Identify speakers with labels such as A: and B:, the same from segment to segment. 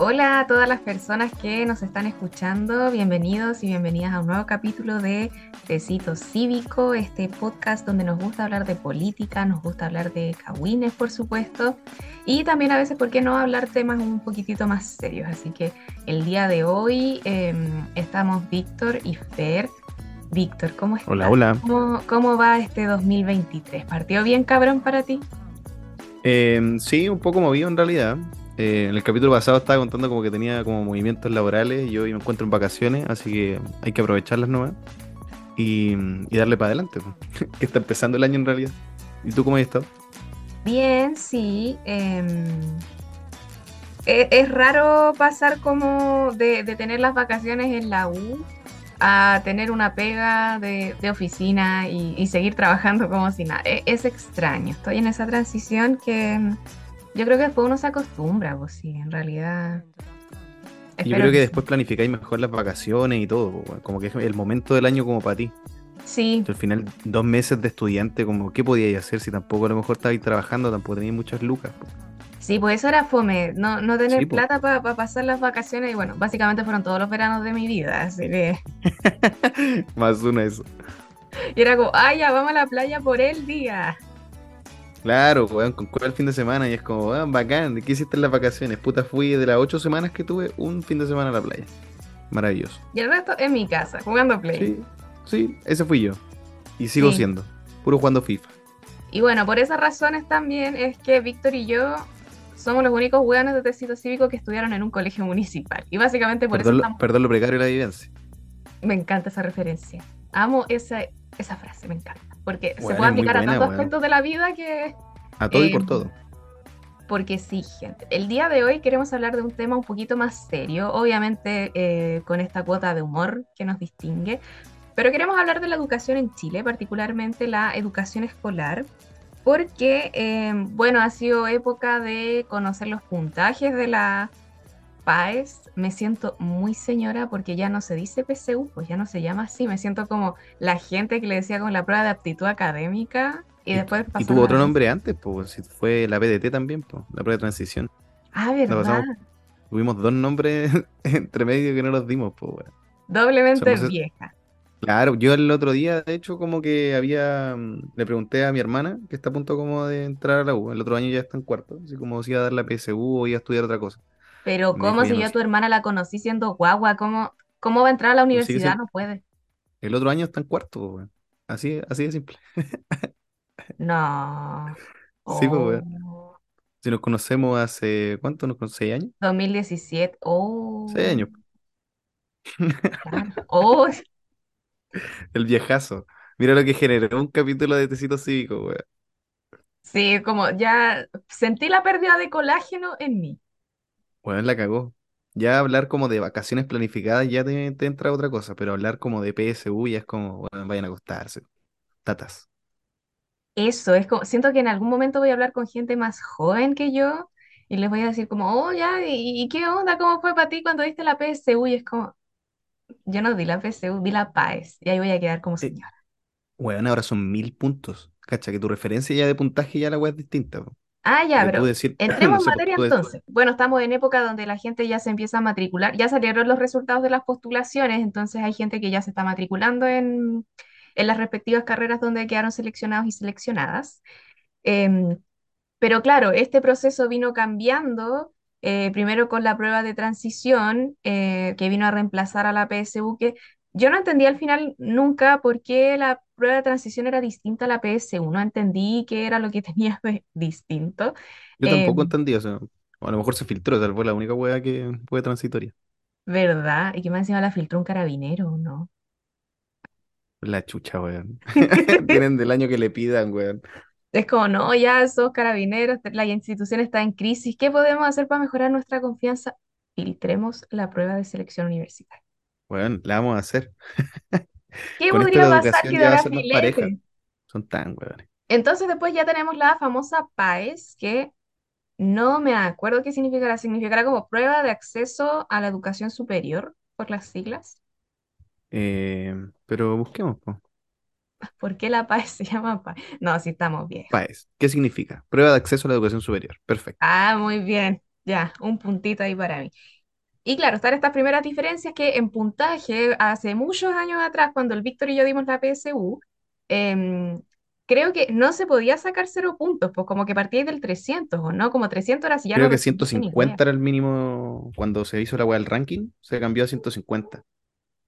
A: Hola a todas las personas que nos están escuchando, bienvenidos y bienvenidas a un nuevo capítulo de Tecito Cívico, este podcast donde nos gusta hablar de política, nos gusta hablar de cagüines, por supuesto, y también a veces, ¿por qué no hablar temas un poquitito más serios? Así que el día de hoy em, estamos Víctor y Fer. Víctor, ¿cómo estás?
B: Hola, hola.
A: ¿Cómo, ¿Cómo va este 2023? ¿Partió bien, cabrón, para ti?
B: Em, sí, un poco movido en realidad. Eh, en el capítulo pasado estaba contando como que tenía como movimientos laborales y hoy me encuentro en vacaciones, así que hay que aprovecharlas nomás y, y darle para adelante, que está empezando el año en realidad. ¿Y tú cómo has estado?
A: Bien, sí. em, e- es, raro pasar como de, tener las vacaciones en la U a tener una pega de, oficina y, y seguir trabajando como si nada. E- Es, extraño. Estoy en esa transición que yo creo que después uno se acostumbra, pues sí, en realidad.
B: Yo creo que
A: sí.
B: después planificáis mejor las vacaciones y todo, como que es el momento del año como para ti.
A: Sí,
B: Al final, dos meses de estudiante, como ¿qué podíais hacer si tampoco a lo mejor estabais trabajando, tampoco teníais muchas lucas? pues?
A: sí, pues eso era fome, no, no tener
B: Sí, pues.
A: plata para pasar las vacaciones y bueno, básicamente fueron todos los veranos de mi vida, así que...
B: Más una eso.
A: Y era como, ay, ya vamos a la playa por el día.
B: Claro, weón, con el fin de semana y es como, weón, bacán, ¿qué hiciste en las vacaciones? Puta, fui de las ocho semanas que tuve, un fin de semana a la playa. Maravilloso.
A: Y el resto en mi casa, jugando Play.
B: Sí, sí, ese fui yo. Y sigo
A: Sí.
B: siendo, puro jugando FIFA.
A: Y bueno, por esas razones también es que Víctor y yo somos los únicos hueones de tecito cívico que estudiaron en un colegio municipal. Y básicamente por
B: Perdón,
A: eso estamos-
B: perdón lo precario de la vivencia.
A: me encanta esa referencia. Amo esa, esa frase, me encanta. Porque se puede aplicar a tantos
B: weón.
A: aspectos de la vida que...
B: A todo y
A: Eh,
B: por todo.
A: Porque sí, gente. El día de hoy queremos hablar de un tema un poquito más serio, obviamente eh, con esta cuota de humor que nos distingue, pero queremos hablar de la educación en Chile, particularmente la educación escolar, porque, eh, bueno, ha sido época de conocer los puntajes de la Me siento muy señora porque ya no se dice PSU, pues ya no se llama así. Me siento como la gente que le decía con la prueba de aptitud académica y, después
B: Y
A: pasó
B: tuvo
A: a-
B: otro nombre antes, pues, si fue la PDT también, pues, la prueba de transición.
A: Ah, ¿verdad?
B: pasamos- Tuvimos dos nombres entre medio que no los dimos, pues, weón.
A: Doblemente
B: Somos
A: vieja.
B: Claro, yo el otro día, de hecho, como que había, mm, le pregunté a mi hermana, que está a punto como de entrar a la U, el otro año ya está en cuarto, así como si iba a dar la PSU o iba a estudiar otra cosa.
A: Pero ¿cómo si
B: "Ya
A: yo a tu hermana la conocí siendo guagua? ¿Cómo, cómo va a entrar a la
B: Pues
A: universidad? No puede.
B: El otro año está en cuarto, pues, weón. Así, así de simple.
A: No.
B: Sí, pues.
A: Oh,
B: Si nos conocemos hace, ¿cuánto? ¿Nos conocemos? ¿Seis años?
A: 2017. Oh,
B: Seis años.
A: claro. Oh,
B: El viejazo. Mira lo que generó un capítulo de Tecito Cívico, weón.
A: sí, como ya sentí la pérdida de colágeno en mí.
B: Weón, la cagó. Ya hablar como de vacaciones planificadas ya te, te entra otra cosa, pero hablar como de PSU ya es como, weón, vayan a acostarse. Tatas.
A: Eso, es como, siento que en algún momento voy a hablar con gente más joven que yo y les voy a decir como, oh, ya, ¿y, y qué onda? ¿Cómo fue para ti cuando diste la PSU? Y es como, yo no di la PSU, di la PAES. Y ahí voy a quedar como
B: Eh,
A: señora.
B: Weón, ahora son mil puntos. Cacha, que tu referencia ya de puntaje ya la weá es distinta. po.
A: Ah, ya, pero
B: decir,
A: entremos
B: no
A: en
B: sé,
A: materia entonces. Bueno, estamos en época donde la gente ya se empieza a matricular, ya salieron los resultados de las postulaciones, entonces hay gente que ya se está matriculando en, en las respectivas carreras donde quedaron seleccionados y seleccionadas. Em, pero claro, este proceso vino cambiando, eh, primero con la prueba de transición, eh, que vino a reemplazar a la PSU, que yo no entendí al final nunca por qué la prueba de transición era distinta a la PSU, no entendí qué era lo que tenía de distinto.
B: Yo tampoco
A: Em,
B: entendí, o sea, o a lo mejor se filtró, sea, fue la única weá que fue transitoria.
A: ¿verdad? Y que más encima la filtró un carabinero, ¿no?
B: La chucha, weón. Tienen del año que le pidan, weón.
A: Es como, no, ya esos carabineros, la institución está en crisis, ¿qué podemos hacer para mejorar nuestra confianza? Filtremos la prueba de selección universitaria.
B: Weón, la vamos a hacer.
A: ¿Qué
B: Con
A: podría pasar que
B: ya
A: filete?
B: Son tan weones.
A: Entonces después ya tenemos la famosa PAES, que no me acuerdo qué significará. Significará como prueba de acceso a la educación superior, por las siglas.
B: Eh, pero busquemos, po.
A: ¿Por qué la PAES se llama PAES? No, sí estamos bien.
B: PAES. ¿Qué significa? Prueba de acceso a la educación superior. Perfecto.
A: Ah, muy bien. Ya, un puntito ahí para mí. Y claro, están estas primeras diferencias que en puntaje, hace muchos años atrás, cuando el Víctor y yo dimos la PSU, em, creo que no se podía sacar cero puntos, pues como que partíais del 300, ¿o no? Como 300 horas y ya
B: Creo
A: no
B: que
A: recibiste ni wea.
B: 150 era el mínimo cuando se hizo la weá del ranking, se cambió a 150.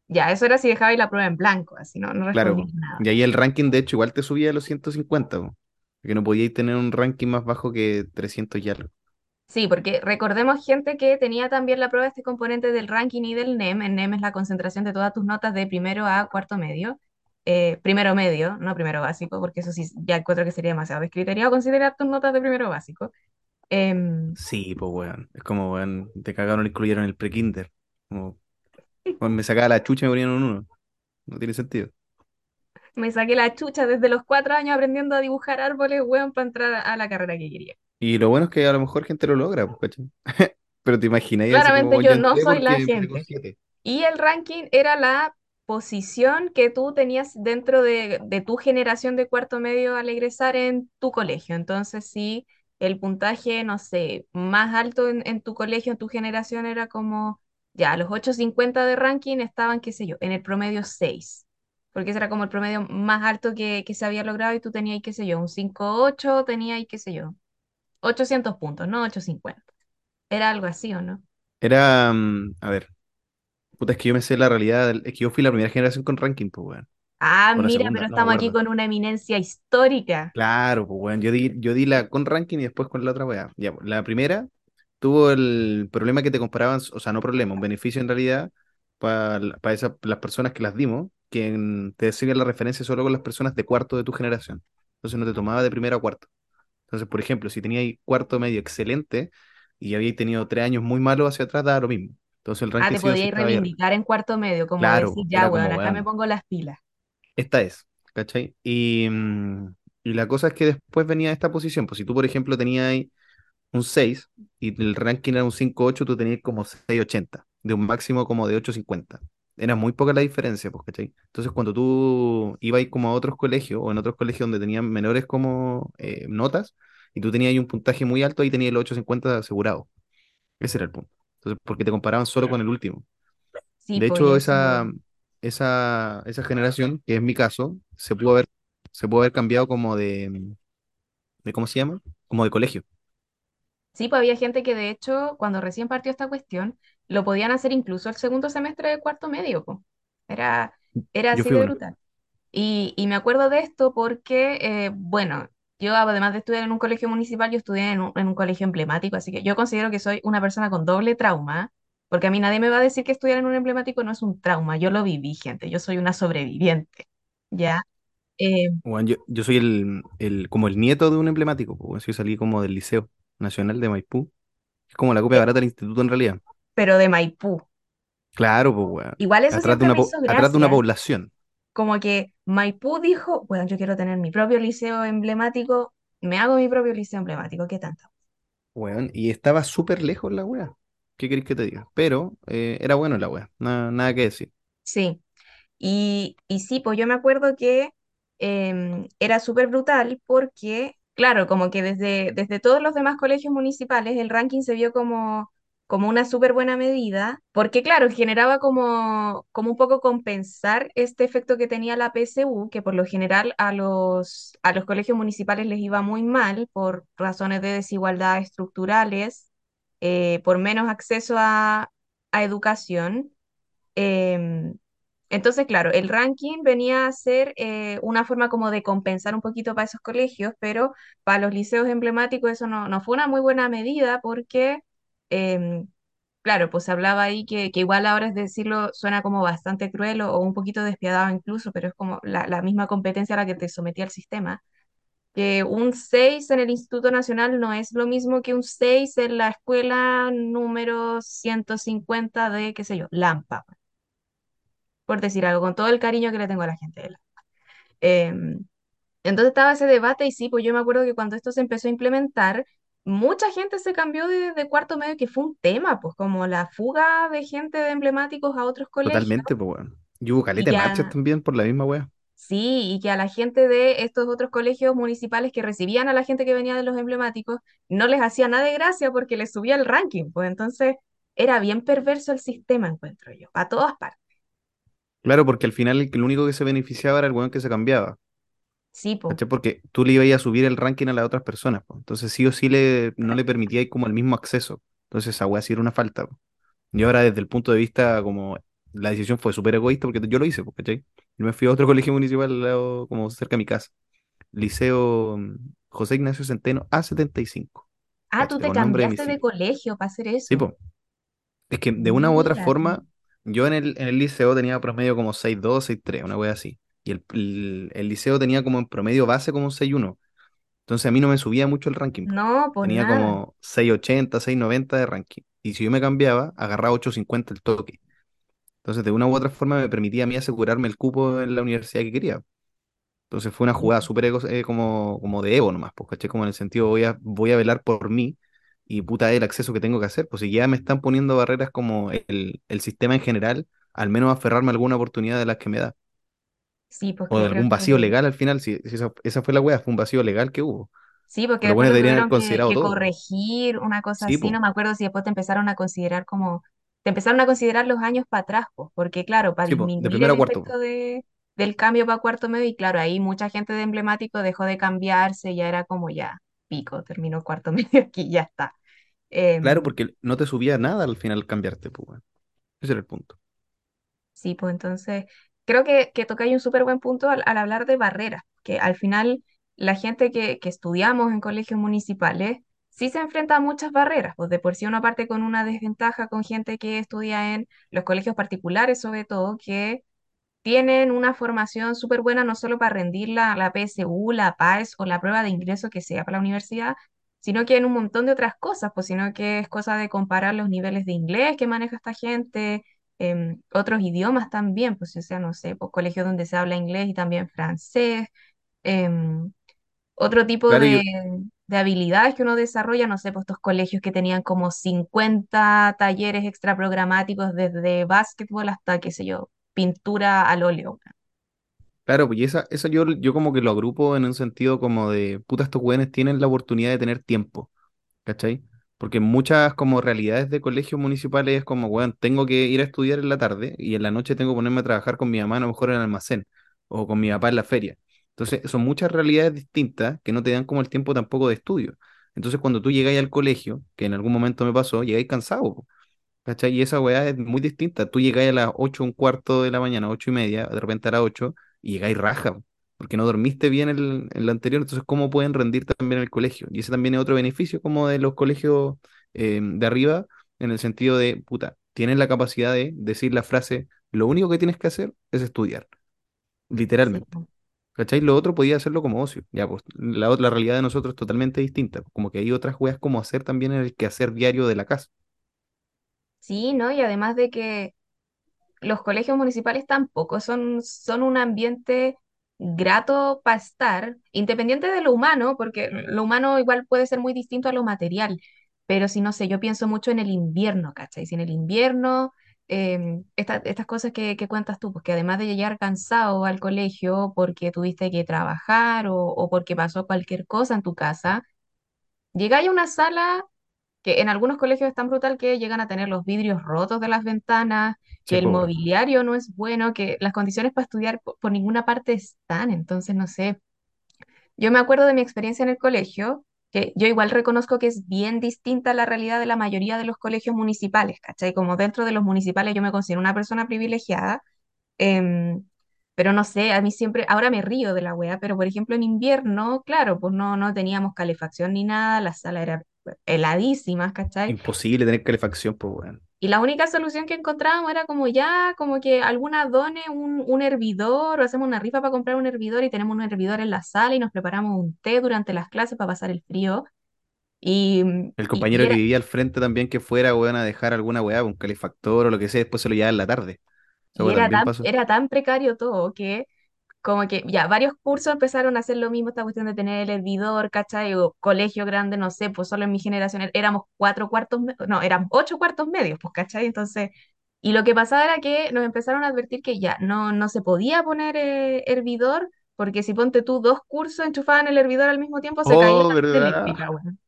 A: Ya, eso era si dejabais la prueba en blanco, así no, no
B: Claro,
A: nada.
B: y ahí el ranking de hecho igual te subía a los 150, po, porque no podíais tener un ranking más bajo que 300 y algo.
A: Sí, porque recordemos gente que tenía también la prueba de este componente del ranking y del NEM. El NEM es la concentración de todas tus notas de primero a cuarto medio. Eh, primero medio, no primero básico, porque eso sí ya encuentro que sería demasiado descriteriado considerar tus notas de primero básico. Em,
B: Sí, pues weón. Es como, weón, te cagaron, incluyeron el pre-kinder. Como, weón, me sacaba la chucha y me ponían un uno. No tiene sentido.
A: me saqué la chucha desde los cuatro años aprendiendo a dibujar árboles, weón, para entrar a la carrera que quería.
B: Y lo bueno es que a lo mejor gente lo logra, pues. Pero te imagináis como,
A: Claramente
B: weón, yo
A: yo no soy la gente.
B: 7.
A: Y el ranking era la posición que tú tenías dentro de, de tu generación de cuarto medio al egresar en tu colegio. Entonces, si el puntaje, no sé, más alto en, en tu colegio, en tu generación, era como, ya, los 850 de ranking estaban, qué sé yo, en el promedio 6, porque ese era como el promedio más alto que, que se había logrado y tú tenías, qué sé yo, un 5.8, tenías, qué sé yo, 800 puntos, no 850. Era algo así, ¿o no?
B: Era, mm, a ver, puta, es que yo me sé la realidad, del- es que yo fui la primera generación con ranking, pues, weón.
A: Ah, mira,
B: segunda,
A: pero
B: no
A: estamos aquí con una eminencia histórica.
B: Claro, pues, weón, yo di, yo di la con ranking y después con la otra weá. Ya, pues, la primera tuvo el problema que te comparaban, o sea, no problema, un beneficio en realidad para esas las personas que las dimos, que en- te decían la referencia solo con las personas de cuarto de tu generación. Entonces no te tomaba de primero a cuarto. Entonces, por ejemplo, si teníais cuarto medio excelente y habíais tenido tres años muy malos hacia atrás, daba lo mismo. Entonces el
A: Ah,
B: ranking
A: te
B: estaba ahí arriba.
A: reivindicar en cuarto medio, como decir,
B: Claro,
A: ya,
B: era
A: weón, acá me
B: weón,
A: pongo las pilas.
B: esta es, ¿cachai? Y, mm, y la cosa es que después venía esta posición. Pues si tú, por ejemplo, tenías un 6 y el ranking era un cinco ocho tú tenías como seis ochenta de un máximo como de ocho cincuenta Era muy poca la diferencia, pues, ¿cachai? Entonces, cuando tú ibas como a otros colegios o en otros colegios donde tenían menores como eh, notas y tú tenías ahí un puntaje muy alto, ahí tenías el 850 asegurado. Ese era el punto. Entonces, porque te comparaban solo con el último.
A: Sí,
B: De
A: pues,
B: hecho, esa, esa, esa generación, que es mi caso, se pudo haber, se pudo haber cambiado como de, de, ¿cómo se llama? Como de colegio.
A: Sí, pues había gente que de hecho, cuando recién partió esta cuestión, lo podían hacer incluso el segundo semestre de cuarto medio, pues. Era, era así de brutal. Y, y me acuerdo de esto porque, eh, bueno, yo además de estudiar en un colegio municipal, yo estudié en un, en un colegio emblemático, así que yo considero que soy una persona con doble trauma, porque a mí nadie me va a decir que estudiar en un emblemático no es un trauma, yo lo viví, gente, yo soy una sobreviviente, ¿ya? Eh,
B: Bueno, yo, yo soy el, el, como el nieto de un emblemático, pues, yo salí como del Liceo Nacional de Maipú. Es como la copia barata del instituto en realidad.
A: Pero de Maipú.
B: Claro, pues, weón.
A: Igual eso
B: Atrás de una, atrás de una población.
A: como que Maipú dijo, bueno, yo quiero tener mi propio liceo emblemático, me hago mi propio liceo emblemático, ¿qué tanto?
B: Weón, y estaba súper lejos la weá. ¿Qué querés que te diga? Pero eh, era bueno la weá. Nada, nada que decir.
A: Sí. Y, y sí, pues yo me acuerdo que em, era súper brutal porque, claro, como que desde, desde todos los demás colegios municipales el ranking se vio como, como una súper buena medida, porque claro, generaba como, como un poco compensar este efecto que tenía la PSU, que por lo general a los, a los colegios municipales les iba muy mal por razones de desigualdad estructurales, eh, por menos acceso a, a educación. Em, entonces, claro, el ranking venía a ser eh, una forma como de compensar un poquito para esos colegios, pero para los liceos emblemáticos eso no, no fue una muy buena medida porque, em, claro, pues hablaba ahí que, que igual ahora es decirlo suena como bastante cruel o, un poquito despiadado incluso, pero es como la, misma competencia a la que te sometía el sistema. Que un 6 en el Instituto Nacional no es lo mismo que un 6 en la escuela número 150 de, qué sé yo, Lampa por decir algo, con todo el cariño que le tengo a la gente de la. Em, entonces estaba ese debate y sí, pues yo me acuerdo que cuando esto se empezó a implementar, mucha gente se cambió de, de cuarto medio, que fue un tema, pues como la fuga de gente de emblemáticos a otros colegios
B: Totalmente, pues weón. Y hubo caleta de marchas también por la misma weá.
A: Sí, y que a la gente de estos otros colegios municipales que recibían a la gente que venía de los emblemáticos no les hacía nada de gracia porque les subía el ranking, pues entonces era bien perverso el sistema, encuentro yo, a todas partes.
B: Claro, porque al final el, el único que se beneficiaba era el weón que se cambiaba.
A: Sí.
B: Porque tú le ibas a subir el ranking a las otras personas, po. Entonces sí o sí le, no le permitía como el mismo acceso. Entonces esa weá sí era una falta. po. Y ahora desde el punto de vista como la decisión fue súper egoísta porque yo lo hice, ¿cachai? Yo me fui a otro colegio municipal al lado, como cerca de mi casa. Liceo mm, José Ignacio Centeno A75.
A: ah, tú te
B: de
A: cambiaste de colegio para hacer
B: Sí,
A: eso.
B: po. Es que de una u otra forma, yo en el, en el liceo tenía promedio como seis dos seis tres una wea así. Y el, el, el liceo tenía como en promedio base como un seis uno Entonces a mí no me subía mucho el ranking.
A: No, pues
B: Tenía
A: nada.
B: como seis ochenta seis noventa de ranking. Y si yo me cambiaba, agarraba ocho cincuenta el toque. Entonces de una u otra forma me permitía a mí asegurarme el cupo en la universidad que quería. Entonces fue una jugada súper ego- eh, como, como de ego nomás, pues, ¿cachai? Como en el sentido voy a, voy a velar por mí y puta el acceso que tengo que hacer. Pues si ya me están poniendo barreras como el, el sistema en general, al menos aferrarme a alguna oportunidad de las que me da.
A: Sí,
B: O
A: porque
B: de
A: creo
B: algún vacío
A: que
B: legal al final, si, si esa, esa fue la wea, fue un vacío legal que hubo.
A: Sí, porque lo
B: deberían haber
A: que,
B: considerado
A: que
B: todo.
A: corregir, una cosa
B: Sí,
A: así, no me acuerdo si después te empezaron a considerar como, te empezaron a considerar los años para atrás, pues, porque claro, para
B: sí, de
A: disminuir el
B: primero a cuarto,
A: efecto de, del cambio para cuarto medio, y claro, ahí mucha gente de emblemático dejó de cambiarse, ya era como ya, pico, terminó cuarto medio aquí, ya está.
B: Claro,
A: Em,
B: porque no te subía nada al final cambiarte, pues. Ese era el punto.
A: Sí, pues entonces creo que, que tocáis un súper buen punto al, hablar de barreras, que al final la gente que, que estudiamos en colegios municipales sí se enfrenta a muchas barreras, pues de por sí uno parte con una desventaja con gente que estudia en los colegios particulares sobre todo, que tienen una formación súper buena no solo para rendir la, la PSU, la PAES o la prueba de ingreso que sea para la universidad, sino que en un montón de otras cosas, pues sino que es cosa de comparar los niveles de inglés que maneja esta gente, em, otros idiomas también, pues o sea, no sé, pues colegios donde se habla inglés y también francés, em, otro tipo
B: Claro,
A: de,
B: yo,
A: de habilidades que uno desarrolla, no sé, pues estos colegios que tenían como 50 talleres extra programáticos desde básquetbol hasta, qué sé yo, pintura al óleo.
B: claro, pues y esa, eso yo, yo como que lo agrupo en un sentido como de, puta, estos weones tienen la oportunidad de tener tiempo. ¿cachai? Porque muchas como realidades de colegios municipales es como, weón, tengo que ir a estudiar en la tarde y en la noche tengo que ponerme a trabajar con mi mamá a lo mejor en el almacén o con mi papá en la feria. Entonces, son muchas realidades distintas que no te dan como el tiempo tampoco de estudio. Entonces, cuando tú llegáis al colegio, que en algún momento me pasó, llegáis cansado, ¿cachai? Y esa weá es muy distinta. Tú llegáis a las 8 un cuarto de la mañana, ocho y media, de repente a las 8 y llegáis raja, porque no dormiste bien el, el anterior, entonces ¿cómo pueden rendir también en el colegio? Y ese también es otro beneficio como de los colegios eh, de arriba, en el sentido de, puta, tienes la capacidad de decir la frase, lo único que tienes que hacer es estudiar, literalmente. ¿Cachai? Lo otro podía hacerlo como ocio. Ya, pues la, la realidad de nosotros es totalmente distinta. Como que hay otras weas como hacer también en el quehacer diario de la casa.
A: Sí, ¿no? Y además de que los colegios municipales tampoco son, son un ambiente grato para estar, independiente de lo humano, porque lo humano igual puede ser muy distinto a lo material, pero si no sé, yo pienso mucho en el invierno, ¿cachai? Si en el invierno, em, esta- estas cosas que, que cuentas tú, pues que además de llegar cansado al colegio porque tuviste que trabajar o, o porque pasó cualquier cosa en tu casa, llegáis a una sala que en algunos colegios es tan brutal que llegan a tener los vidrios rotos de las ventanas, que
B: Sí,
A: el
B: pues,
A: mobiliario no es bueno, que las condiciones para estudiar po- por, ninguna parte están. Entonces, no sé, yo me acuerdo de mi experiencia en el colegio, que yo igual reconozco que es bien distinta a la realidad de la mayoría de los colegios municipales, ¿cachai? Como dentro de los municipales yo me considero una persona privilegiada, em, pero no sé, a mí siempre, ahora me río de la wea, pero por ejemplo en invierno, claro, pues no, no teníamos calefacción ni nada, las salas eran heladísimas, ¿cachai?
B: Imposible tener calefacción, pues, weón.
A: Y la única solución que encontrábamos era como ya, como que alguna done un, un hervidor o hacemos una rifa para comprar un hervidor y tenemos un hervidor en la sala y nos preparamos un té durante las clases para pasar el frío. Y,
B: El compañero
A: y
B: que vivía al frente también que fuera, weón, a dejar alguna weá, un calefactor o lo que sea, después se lo llevaba en la tarde.
A: Era tan,
B: pasó.
A: era tan precario todo que como que ya varios cursos empezaron a hacer lo mismo, esta cuestión de tener el hervidor, ¿cachai? O colegio grande, no sé, pues solo en mi generación éramos cuatro cuartos, no, eran ocho cuartos medios, pues, ¿cachai? Entonces Y lo que pasaba era que nos empezaron a advertir que ya no, no se podía poner eh, hervidor, porque si ponte tú dos cursos enchufaban el hervidor al mismo tiempo, se caía
B: Oh,
A: la red
B: ¿verdad?
A: eléctrica, weón.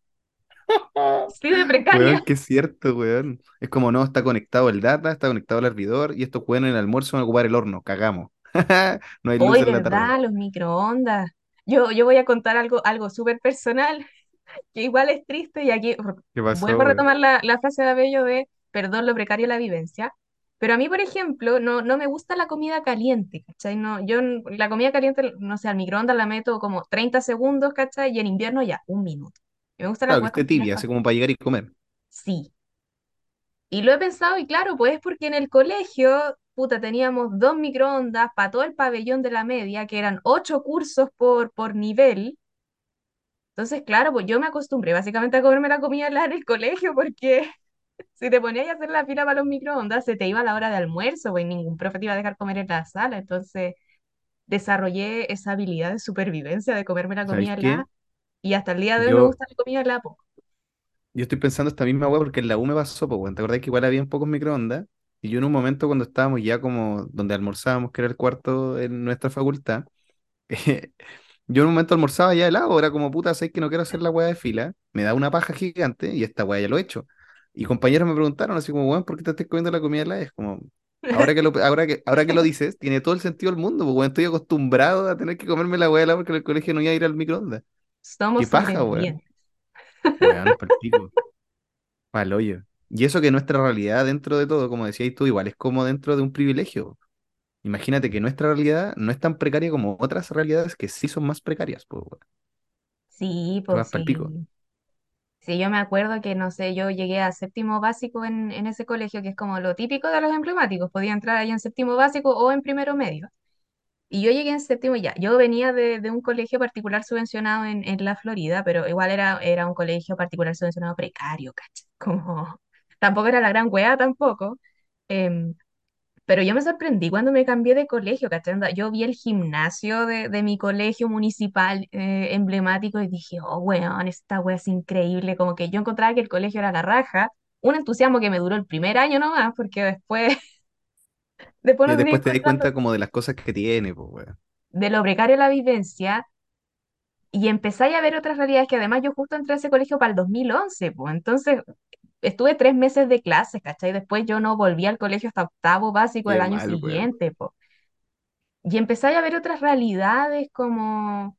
A: Sí, de precaria.
B: Weón, que es cierto, weón. Es como no, está conectado el data, está conectado el hervidor y estos weones en el almuerzo van a ocupar el horno, cagamos. No hay luz
A: Hoy,
B: en la tarde.
A: ¿verdad? Los microondas. Yo, yo voy a contar algo, algo súper personal, que igual es triste, y aquí
B: ¿Qué pasó,
A: vuelvo a retomar la, la frase de Abello de perdón lo precario de la vivencia. Pero a mí, por ejemplo, no, no me gusta la comida caliente, ¿cachai? No, yo la comida caliente, no sé, al microondas la meto como 30 segundos, ¿cachai? Y en invierno ya, un minuto. Y me gusta la
B: Claro, que esté tibia, así como para llegar y comer.
A: Sí. Y lo he pensado, y claro, pues es porque en el colegio, puta, teníamos dos microondas para todo el pabellón de la media, que eran ocho cursos por, por nivel. Entonces, claro, pues yo me acostumbré básicamente a comerme la comida en el colegio, porque si te ponías a hacer la fila para los microondas, se te iba la hora de almuerzo, pues ningún profe te iba a dejar comer en la sala. Entonces, desarrollé esa habilidad de supervivencia de comerme la
B: ¿Sabéis
A: comida helada, y hasta el día de hoy me gusta la comida helada, po.
B: yo estoy pensando esta misma weá porque en la U me pasó, pues. ¿Te acordás que igual había pocos microondas? Y yo en un momento cuando estábamos ya como donde almorzábamos, que era el cuarto en nuestra facultad, Yo en un momento almorzaba ya helado, era como puta, sé que no quiero hacer la weá de fila, me da una paja gigante y esta weá ya lo he hecho. Y compañeros me preguntaron así como, weón, ¿por qué te estás comiendo la comida helada? Es como, ahora que lo, ahora que, ahora que lo dices, tiene todo el sentido del mundo, weón, estoy acostumbrado a tener que comerme la weá helada porque en el colegio no iba a ir al microondas.
A: Somos
B: Qué paja, weón. Weón, pa'l hoyo. Y eso que nuestra realidad dentro de todo, como decías tú, igual es como dentro de un privilegio. Imagínate que nuestra realidad no es tan precaria como otras realidades que sí son más precarias, pues.
A: Sí, pues sí. Sí, yo me acuerdo que, no sé, yo llegué a séptimo básico en, en ese colegio, que es como lo típico de los emblemáticos, podía entrar ahí en séptimo básico o en primero medio. Y yo llegué en séptimo ya, yo venía de, de un colegio particular subvencionado en, en la Florida, pero igual era, era un colegio particular subvencionado precario, ¿cachai? Como, tampoco era la gran wea tampoco. em, pero yo me sorprendí cuando me cambié de colegio, ¿cachai? Onda, Yo vi el gimnasio de, de mi colegio municipal eh, emblemático y dije, oh, weón, esta wea es increíble. Como que yo encontraba que el colegio era la raja. Un entusiasmo que me duró el primer año nomás, porque después, después no tenía
B: después te das
A: encontrarlo
B: cuenta como de las cosas que tiene, pues, weón.
A: de lo precario de la vivencia y empezáis a ver otras realidades que además yo justo entré a ese colegio para el 2011, pues entonces estuve tres meses de clases, ¿cachai? Después yo no volví al colegio hasta octavo básico del año
B: mal,
A: siguiente, pues. Y empezáis a ver otras realidades como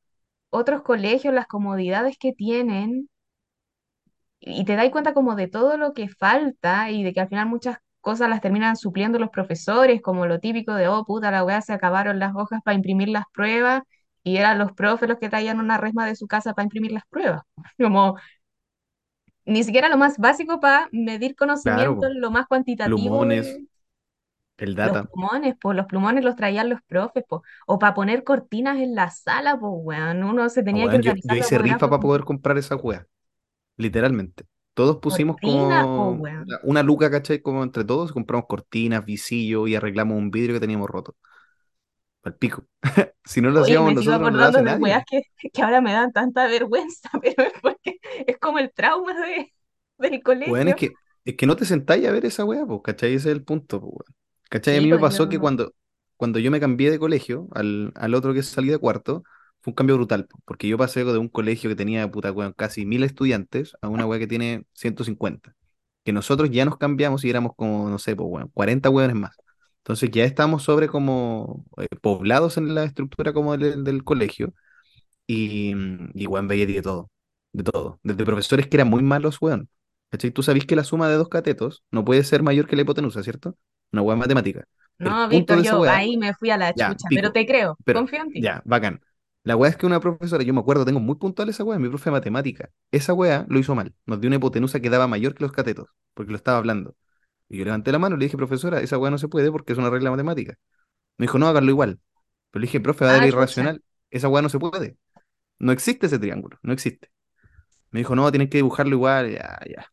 A: otros colegios, las comodidades que tienen, y te das cuenta como de todo lo que falta y de que al final muchas cosas las terminan supliendo los profesores, como lo típico de, oh puta, la weá, se acabaron las hojas para imprimir las pruebas, y eran los profes los que traían una resma de su casa para imprimir las pruebas. Como ni siquiera lo más básico para medir conocimiento,
B: po.
A: lo más cuantitativo
B: Plumones,
A: de
B: el
A: los
B: data.
A: plumones, pues los plumones los traían los profes, pues, o para poner cortinas en la sala, pues, weón, uno se
B: Ah,
A: tenía que
B: yo,
A: organizar
B: yo hice rifa para poder comprar esa weá, literalmente. Todos pusimos
A: Cortina, pues,
B: como una, una luca, ¿cachai? Como entre todos, compramos cortinas, visillo y arreglamos un vidrio que teníamos roto. Al pico. Si no lo
A: Oye,
B: hacíamos
A: me sigo
B: nosotros, no lo hace
A: de weas que, que ahora me dan tanta vergüenza, pero es porque es como el trauma de, del
B: Weón, es
A: colegio.
B: que, es que no te sentáis a ver esa weá, pues, ¿cachai? Ese es el punto, pues, weón. ¿Cachai? A mí me pasó que cuando, cuando yo me cambié de colegio, al, al otro que salí de cuarto, fue un cambio brutal, po, porque yo pasé de un colegio que tenía, puta, weón, casi mil estudiantes a una weá que tiene 150. Que nosotros ya nos cambiamos y éramos como, no sé, pues, weón, 40 weones más. Entonces ya estamos sobre como eh, poblados en la estructura como del, del colegio y, mm, y weón, veía de todo, de todo. Desde profesores que eran muy malos, weón. ¿Cachai? Tú sabés que la suma de dos catetos no puede ser mayor que la hipotenusa, ¿cierto? Una weá matemática.
A: No, Víctor, yo
B: weá,
A: ahí me fui a la
B: ya,
A: chucha, pero
B: pico.
A: te creo,
B: Pero,
A: confío en ti.
B: ya, bacán. La weá es que una profesora, yo me acuerdo, tengo muy puntual esa weá, mi profe de matemática. Esa weá lo hizo mal. Nos dio una hipotenusa que daba mayor que los catetos, porque lo estaba hablando. Y yo levanté la mano y le dije, profesora, esa weá no se puede porque es una regla matemática. Me dijo, no, háganlo igual. Pero le dije, profe, va a dar
A: Ah, chucha.
B: irracional. Esa weá no se puede. No existe ese triángulo, no existe. Me dijo, no, tienen que dibujarlo igual, ya, ya.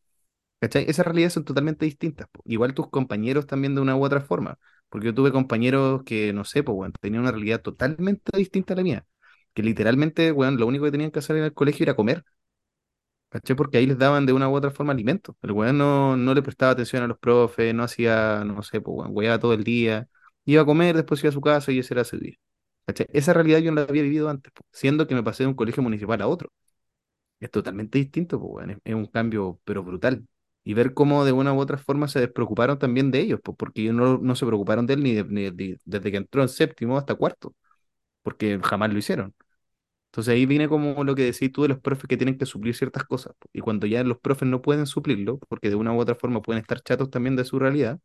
B: ¿Cachai? Esas realidades son totalmente distintas. po. Igual tus compañeros también de una u otra forma. Porque yo tuve compañeros que, no sé, pues, weón, tenían una realidad totalmente distinta a la mía. Que literalmente, weón, lo único que tenían que hacer en el colegio era comer. ¿Cachai? Porque ahí les daban de una u otra forma alimento. El weón no, no le prestaba atención a los profes, no hacía, no sé, pues weón, todo el día. Iba a comer, después iba a su casa y ese era su día. ¿Cachai? Esa realidad yo no la había vivido antes, siendo que me pasé de un colegio municipal a otro. Es totalmente distinto, pues. Es, un cambio, pero brutal. Y ver cómo de una u otra forma se despreocuparon también de ellos, porque ellos no, no se preocuparon de él ni, de- ni de- desde que entró en séptimo hasta cuarto, porque jamás lo hicieron. Entonces ahí viene como lo que decís tú de los profes que tienen que suplir ciertas cosas. Y cuando ya los profes no pueden suplirlo, porque de una u otra forma pueden estar chatos también de su realidad,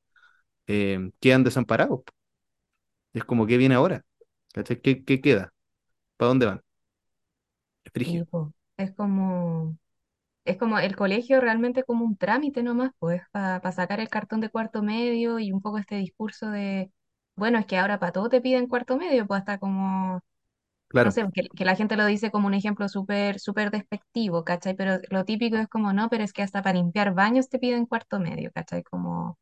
B: eh, quedan desamparados. Es como, ¿qué viene ahora? ¿Qué, qué queda? ¿Para dónde van? Es
A: es como, es como el colegio realmente como un trámite nomás, pues, para sacar el cartón de cuarto medio y un poco este discurso de, bueno, es que ahora para todo te piden cuarto medio, pues hasta como no
B: Claro,
A: sé, que, que la gente lo dice como un ejemplo súper súper despectivo, ¿cachai? Pero lo típico es como, no, pero es que hasta para limpiar baños te piden cuarto medio, ¿cachai? Como,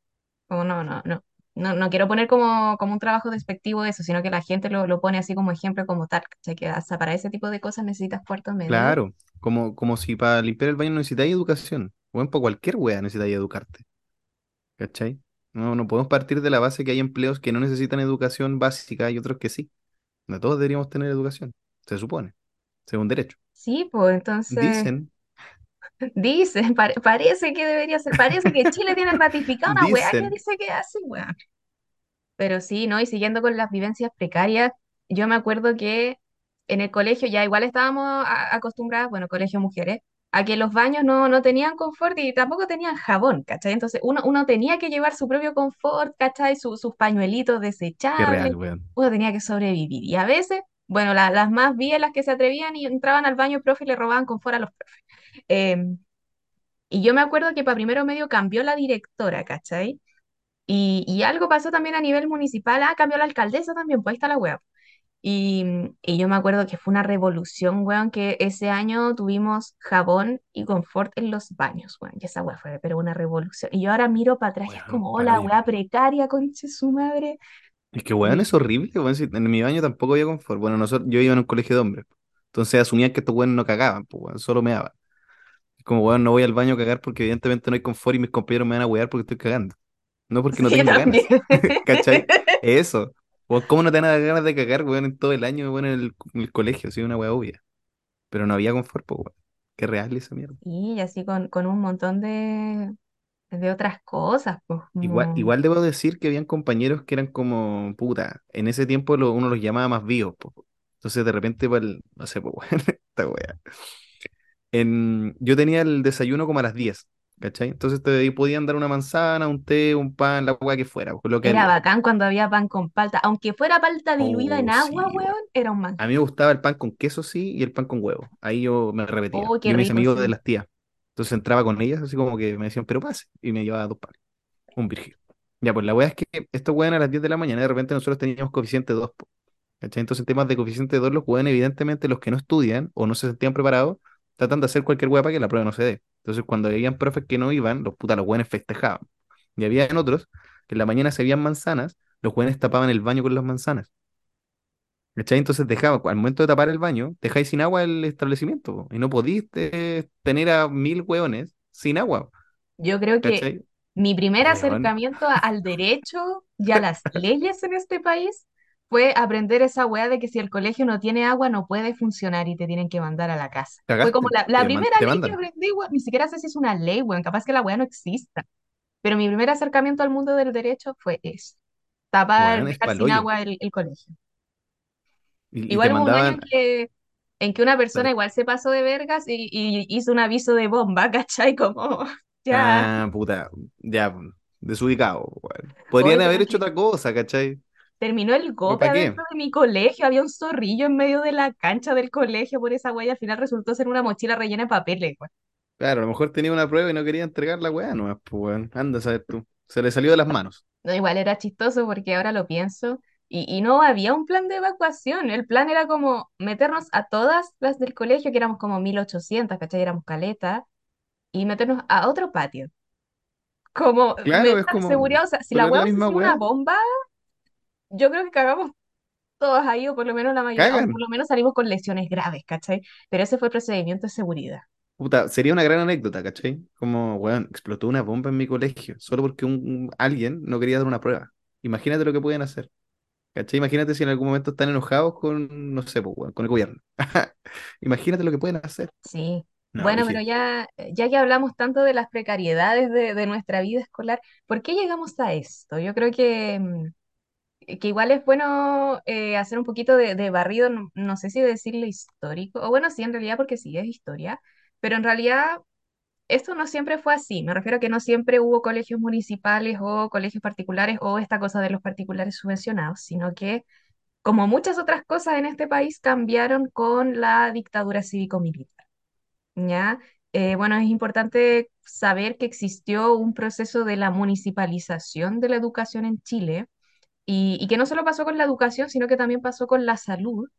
A: como no, no, no. No, no quiero poner como, como un trabajo despectivo eso, sino que la gente lo, lo pone así como ejemplo, como tal, ¿cachai? Que hasta para ese tipo de cosas necesitas cuarto medio.
B: claro. Como, como si para limpiar el baño necesitáis educación. Bueno, para cualquier wea necesitáis educarte. ¿Cachai? No, no podemos partir de la base que hay empleos que no necesitan educación básica y otros que sí. No todos deberíamos tener educación, se supone, según derecho.
A: Sí, pues entonces,
B: Dicen,
A: dicen, pare- parece que debería ser, parece que Chile tiene ratificado una weá que dice que así, weá. Pero sí, ¿no? Y siguiendo con las vivencias precarias, yo me acuerdo que en el colegio ya igual estábamos acostumbradas, bueno, colegio mujeres, a que los baños no, no tenían confort y tampoco tenían jabón, ¿cachai? Entonces uno, uno tenía que llevar su propio confort, ¿cachai? Su- sus pañuelitos
B: qué
A: desechables,
B: real, weón.
A: uno tenía que sobrevivir. Y a veces, bueno, la- las más vías, las que se atrevían y entraban al baño, profe, y le robaban confort a los profes. Em, y yo me acuerdo que para primero medio cambió la directora, ¿cachai? Y, y algo pasó también a nivel municipal. Ah, cambió la alcaldesa también, pues ahí está la web. Y, y yo me acuerdo que fue una revolución, weón, que ese año tuvimos jabón y confort en los baños, weón. Y esa weá fue, pero una revolución. Y yo ahora miro para atrás y es como, hola, weá precaria, conche su madre.
B: Es que, weón, es horrible, weón. si en mi baño tampoco había confort. Bueno, nosotros, yo iba en un colegio de hombres. Entonces asumían que estos weones no cagaban, pues, weón, solo meaban. Como, weón, no voy al baño a cagar porque evidentemente no hay confort y mis compañeros me van a wear porque estoy cagando. No porque no
A: Sí,
B: tengo ganas. ¿Cachai? Eso. Weón, ¿cómo no te van a dar ganas de cagar, weón, en todo el año, weón, en el, en el colegio? Sí, una weá obvia. Pero no había confort, pues, weón. Qué real esa mierda.
A: Y así con, con un montón de, de otras cosas, pues
B: Igual,
A: como...
B: igual debo decir que habían compañeros que eran como, puta, en ese tiempo lo- uno los llamaba más vivos, po. Entonces de repente, pa'l- no sé, pues, esta wea. En, yo tenía el desayuno como a las 10, ¿cachai? Entonces te podían dar una manzana, un té, un pan, la wea que fuera, pues, lo que
A: Era bacán cuando había pan con palta. Aunque fuera palta diluida en
B: Oh,
A: agua,
B: sí,
A: weón,
B: weón.
A: era un
B: A mí me gustaba el pan con queso, sí, y el pan con huevo. Ahí yo me repetía.
A: Oh,
B: Yo me hice
A: rico,
B: amigo de las tías. Entonces entraba con ellas, así como que me decían, pero pase, y me llevaba dos panes. Un virgil. Ya, pues la wea es que estos weones a las 10 de la mañana, de repente nosotros teníamos coeficiente 2, po, ¿cachai? Entonces, en temas de coeficiente 2, los weones, evidentemente, los que no estudian o no se sentían preparados, tratan de hacer cualquier wea para que la prueba no se dé. Entonces, cuando habían profes que no iban, los putas, los weones festejaban. Y había otros que en la mañana se veían manzanas, los weones tapaban el baño con las manzanas. ¿Cachai? Entonces dejaba, al momento de tapar el baño, dejáis sin agua el establecimiento, po, y no podís eh, tener a mil hueones sin agua.
A: Yo creo que mi primer acercamiento al derecho y a las leyes en este país fue aprender esa weá de que si el colegio no tiene agua no puede funcionar y te tienen que mandar a la casa. Fue como
B: cagaste,
A: la, la primera ley que
B: mandan.
A: aprendí, weón. Ni siquiera sé si es una ley, weón. Capaz que la weá no exista. Pero mi primer acercamiento al mundo del derecho fue eso. Tapar, dejar sin agua el, el colegio.
B: Y, y
A: Igual hubo un año
B: mandaban.
A: en que, en que una persona igual se pasó de vergas y, y hizo un aviso de bomba, ¿cachai? Como, ya,
B: Ah, puta, ya, desubicado, Podrían
A: pero
B: haber hecho
A: que
B: otra cosa, ¿cachai?
A: Terminó el golpe
B: ¿Para
A: adentro
B: qué?
A: de mi colegio, había un zorrillo en medio de la cancha del colegio por esa huella, al final resultó ser una mochila rellena de papeles.
B: Claro, a lo mejor tenía una prueba y no quería entregar la weá, no, pues, weón. Anda a saber tú. Se le salió de las manos.
A: No, igual era chistoso porque ahora lo pienso y, y no había un plan de evacuación, el plan era como meternos a todas las del colegio, que éramos como 1800, ¿cachai? Éramos caleta, y meternos a otro patio. como
B: Claro, es como
A: seguridad, o sea, si la hueá una
B: weá,
A: bomba, yo creo que cagamos todos ahí, o por lo menos la mayoría, o por lo menos salimos con lesiones graves, ¿cachai? Pero ese fue el procedimiento de seguridad.
B: Puta, sería una gran anécdota, ¿cachai? Como, weón, explotó una bomba en mi colegio, solo porque un, un- alguien no quería dar una prueba. Imagínate lo que pueden hacer, ¿cachai? Imagínate si en algún momento están enojados con, no sé, pues, weón, con el gobierno. Imagínate lo que pueden hacer.
A: Sí.
B: No,
A: Bueno, pero ya, ya que hablamos tanto de las precariedades de, de nuestra vida escolar, ¿por qué llegamos a esto? Yo creo que, mm, que igual es bueno eh, hacer un poquito de, de barrido, no, no sé si decirle histórico, o bueno, sí, en realidad porque sí es historia, pero en realidad esto no siempre fue así. Me refiero a que no siempre hubo colegios municipales o colegios particulares o esta cosa de los particulares subvencionados, sino que, como muchas otras cosas en este país, cambiaron con la dictadura cívico-militar. ¿ya? Eh, bueno, es importante saber que existió un proceso de la municipalización de la educación en Chile y, que no solo pasó con la educación, sino que también pasó con la salud.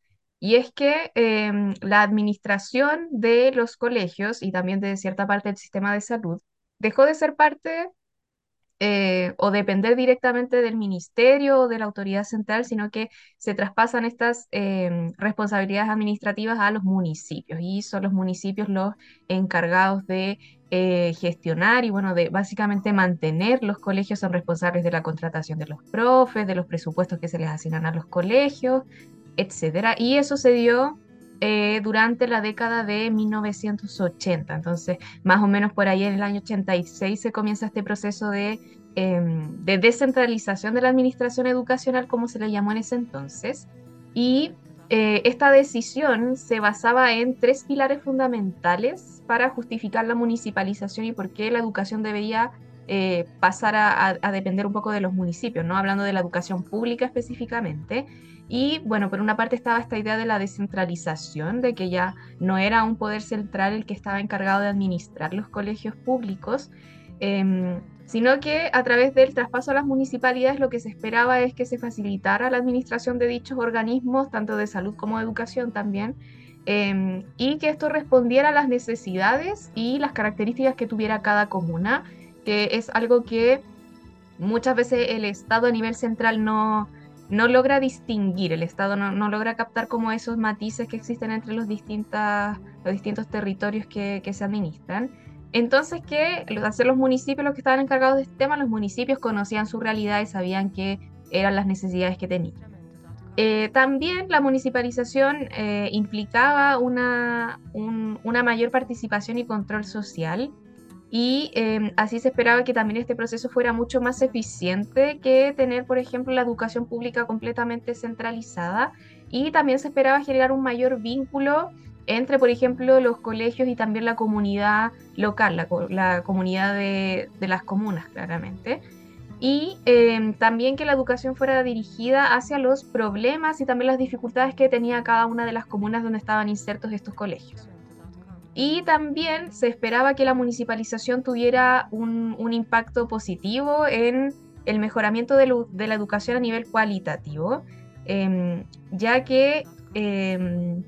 A: Y es que em, la administración de los colegios y también de cierta parte del sistema de salud dejó de ser parte eh, o depender directamente del ministerio o de la autoridad central, sino que se traspasan estas em, responsabilidades administrativas a los municipios y son los municipios los encargados de eh, gestionar y bueno, de básicamente mantener los colegios, son responsables de la contratación de los profes, de los presupuestos que se les asignan a los colegios, etcétera. Y eso se dio eh, durante la década de 1980. Entonces, más o menos por ahí en el año 86 se comienza este proceso de, eh, de descentralización de la administración educacional, como se le llamó en ese entonces. Y eh, esta decisión se basaba en tres pilares fundamentales para justificar la municipalización y por qué la educación debería eh, pasar a, depender un poco de los municipios, ¿no? Hablando de la educación pública específicamente. Y bueno, por una parte estaba esta idea de la descentralización, de que ya no era un poder central el que estaba encargado de administrar los colegios públicos, eh, sino que a través del traspaso a las municipalidades lo que se esperaba es que se facilitara la administración de dichos organismos, tanto de salud como de educación también, eh, y que esto respondiera a las necesidades y las características que tuviera cada comuna, que es algo que muchas veces el Estado a nivel central no, no logra distinguir, el Estado no, no, logra captar como esos matices que existen entre los, distintas, los distintos territorios que, que se administran. Entonces, que hacer los municipios los que estaban encargados de este tema, los municipios conocían su realidad y sabían qué eran las necesidades que tenían. Eh, también la municipalización eh, implicaba una, un, una mayor participación y control social y eh, así se esperaba que también este proceso fuera mucho más eficiente que tener, por ejemplo, la educación pública completamente centralizada. Y también se esperaba generar un mayor vínculo entre, por ejemplo, los colegios y también la comunidad local, la, comunidad de, las comunas, claramente. Y eh, también que la educación fuera dirigida hacia los problemas y también las dificultades que tenía cada una de las comunas donde estaban insertos estos colegios. Y también se esperaba que la municipalización tuviera un, impacto positivo en el mejoramiento de, la educación a nivel cualitativo, eh, ya que eh,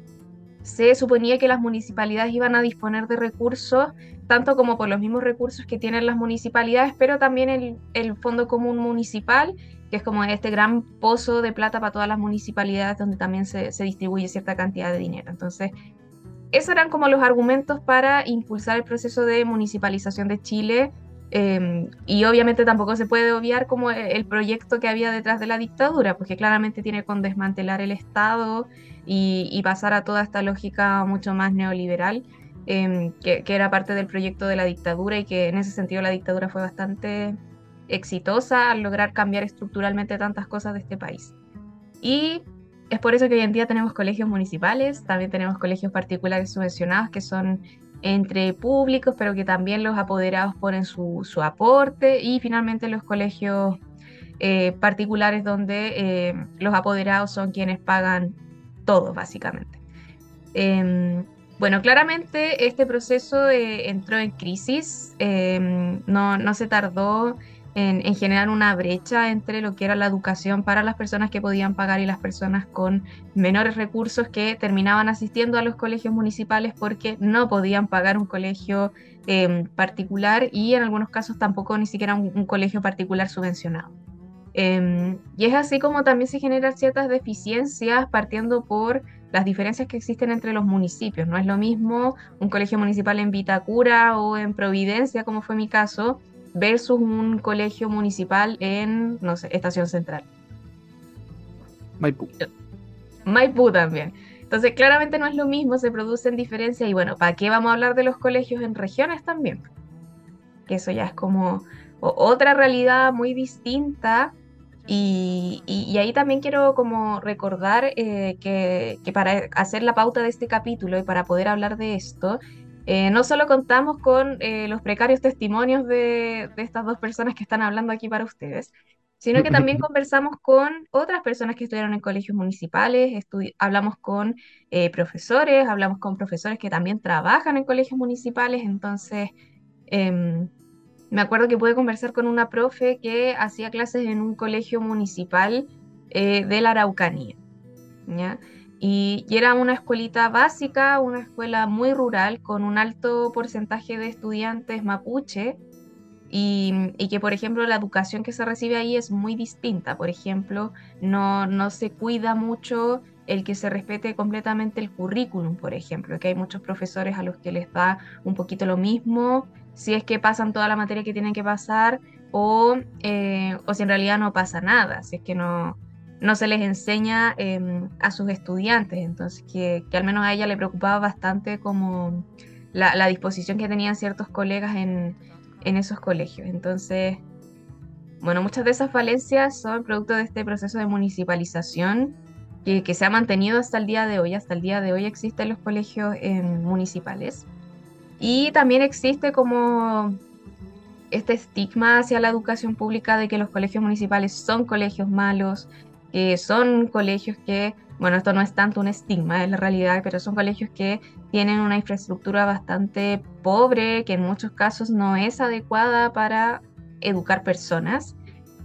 A: se suponía que las municipalidades iban a disponer de recursos, tanto como por los mismos recursos que tienen las municipalidades, pero también el, el Fondo Común Municipal, que es como este gran pozo de plata para todas las municipalidades donde también se, se distribuye cierta cantidad de dinero. Entonces, esos eran como los argumentos para impulsar el proceso de municipalización de Chile. Eh, y obviamente tampoco se puede obviar como el proyecto que había detrás de la dictadura, porque claramente tiene con desmantelar el Estado y, y pasar a toda esta lógica mucho más neoliberal, eh, que, que, era parte del proyecto de la dictadura y que en ese sentido la dictadura fue bastante exitosa al lograr cambiar estructuralmente tantas cosas de este país. Y es por eso que hoy en día tenemos colegios municipales, también tenemos colegios particulares subvencionados que son entre públicos, pero que también los apoderados ponen su, su aporte y finalmente los colegios eh, particulares donde eh, los apoderados son quienes pagan todo, básicamente. Eh, bueno, claramente este proceso eh, entró en crisis, eh, no, no, se tardó en, en, generar una brecha entre lo que era la educación para las personas que podían pagar y las personas con menores recursos que terminaban asistiendo a los colegios municipales porque no podían pagar un colegio eh, particular y en algunos casos tampoco ni siquiera un, un colegio particular subvencionado. Eh, y es así como también se generan ciertas deficiencias partiendo por las diferencias que existen entre los municipios. No es lo mismo un colegio municipal en Vitacura o en Providencia, como fue mi caso, versus un colegio municipal en, no sé, Estación Central.
B: Maipú.
A: Maipú también. Entonces, claramente no es lo mismo, se producen diferencias y bueno, ¿para qué vamos a hablar de los colegios en regiones también? Que eso ya es como otra realidad muy distinta y, ahí también quiero como recordar eh, que, para hacer la pauta de este capítulo y para poder hablar de esto, eh, no solo contamos con eh, los precarios testimonios de, de, estas dos personas que están hablando aquí para ustedes, sino que también conversamos con otras personas que estudiaron en colegios municipales, hablamos con profesores, hablamos con profesores que también trabajan en colegios municipales, entonces... Em, me acuerdo que pude conversar con una profe que hacía clases en un colegio municipal eh, de la Araucanía. Y, era una escuelita básica, una escuela muy rural, con un alto porcentaje de estudiantes mapuche, y, que, por ejemplo, la educación que se recibe ahí es muy distinta. Por ejemplo, no, no se cuida mucho el que se respete completamente el currículum, por ejemplo, que hay muchos profesores a los que les da un poquito lo mismo si es que pasan toda la materia que tienen que pasar o, eh, o si en realidad no pasa nada, si es que no, no se les enseña em, a sus estudiantes. Entonces, que, al menos a ella le preocupaba bastante como la, disposición que tenían ciertos colegas en, en, esos colegios. Entonces, bueno, muchas de esas falencias son producto de este proceso de municipalización que, se ha mantenido hasta el día de hoy. Hasta el día de hoy existen los colegios em, municipales. Y también existe como este estigma hacia la educación pública de que los colegios municipales son colegios malos, que son colegios que, bueno, esto no es tanto un estigma, es la realidad, pero son colegios que tienen una infraestructura bastante pobre, que en muchos casos no es adecuada para educar personas,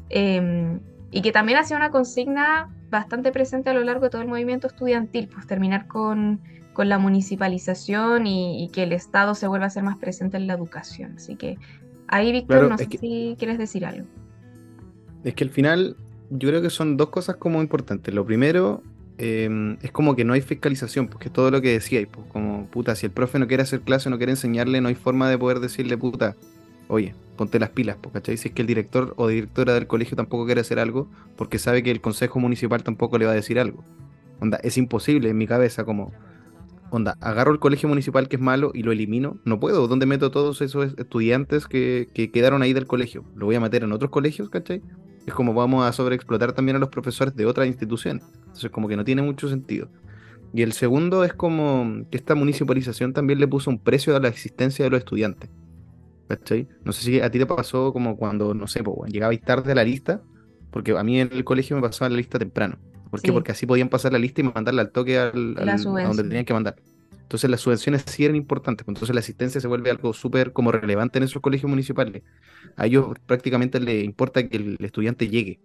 A: em, y que también ha sido una consigna bastante presente a lo largo de todo el movimiento estudiantil, pues terminar con con la municipalización y, que el Estado se vuelva a ser más presente en la educación. Así que ahí, Víctor, no sé si quieres decir algo.
B: Es que al final yo creo que son dos cosas como importantes. Lo primero em, es como que no hay fiscalización, porque todo lo que decíais, pues como puta, si el profe no quiere hacer clase, no quiere enseñarle, no hay forma de poder decirle puta, oye, ponte las pilas, pues, ¿cachai? Si es que el director o directora del colegio tampoco quiere hacer algo, porque sabe que el consejo municipal tampoco le va a decir algo. Onda, es imposible en mi cabeza como onda, agarro el colegio municipal que es malo y lo elimino, no puedo. ¿Dónde meto todos esos estudiantes que, quedaron ahí del colegio? ¿Lo voy a meter en otros colegios, cachai? Es como vamos a sobreexplotar también a los profesores de otras instituciones. Entonces, como que no tiene mucho sentido. Y el segundo es como que esta municipalización también le puso un precio a la existencia de los estudiantes. ¿Cachai? No sé si a ti te pasó como cuando, no sé, pues, llegabais tarde a la lista, porque a mí en el colegio me pasaba la lista temprano. ¿Por qué? Porque así podían pasar la lista y mandarla al toque al, a donde tenían que mandar. Entonces las subvenciones sí eran importantes, pues, entonces la asistencia se vuelve algo súper como relevante en esos colegios municipales. A ellos prácticamente les importa que el estudiante llegue,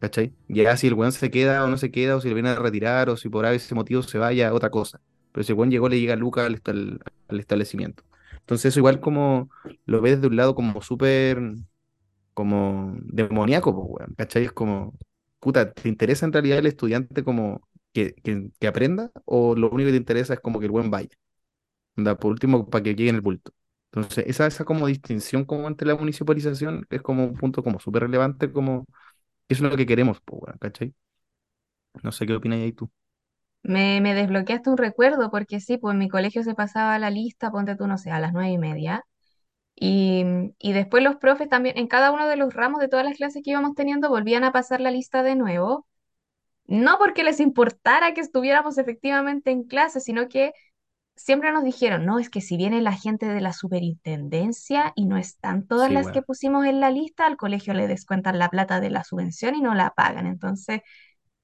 B: ¿cachai? Ya si el weón se queda o no se queda, o si le viene a retirar, o si por ese motivo se vaya, otra cosa. Pero si el weón llegó, le llega Luca al, al, establecimiento. Entonces eso igual como lo ves de un lado como súper como demoníaco, pues, weón, ¿cachai? Es como, puta, ¿te interesa en realidad el estudiante como que, aprenda o lo único que te interesa es como que el buen vaya? por último, para que llegue en el bulto. Entonces, esa, esa como distinción como entre la municipalización es como un punto como súper relevante, como eso es lo que queremos, ¿cachai? No sé qué opinas ahí tú.
A: Me, me desbloqueaste un recuerdo porque sí, pues en mi colegio se pasaba la lista, ponte tú, no sé, a las nueve y media. Y, y, después los profes también, en cada uno de los ramos de todas las clases que íbamos teniendo, volvían a pasar la lista de nuevo. No porque les importara que estuviéramos efectivamente en clase, sino que siempre nos dijeron, no, es que si viene la gente de la superintendencia y no están todas las que pusimos en la lista, al colegio le descuentan la plata de la subvención y no la pagan. Entonces,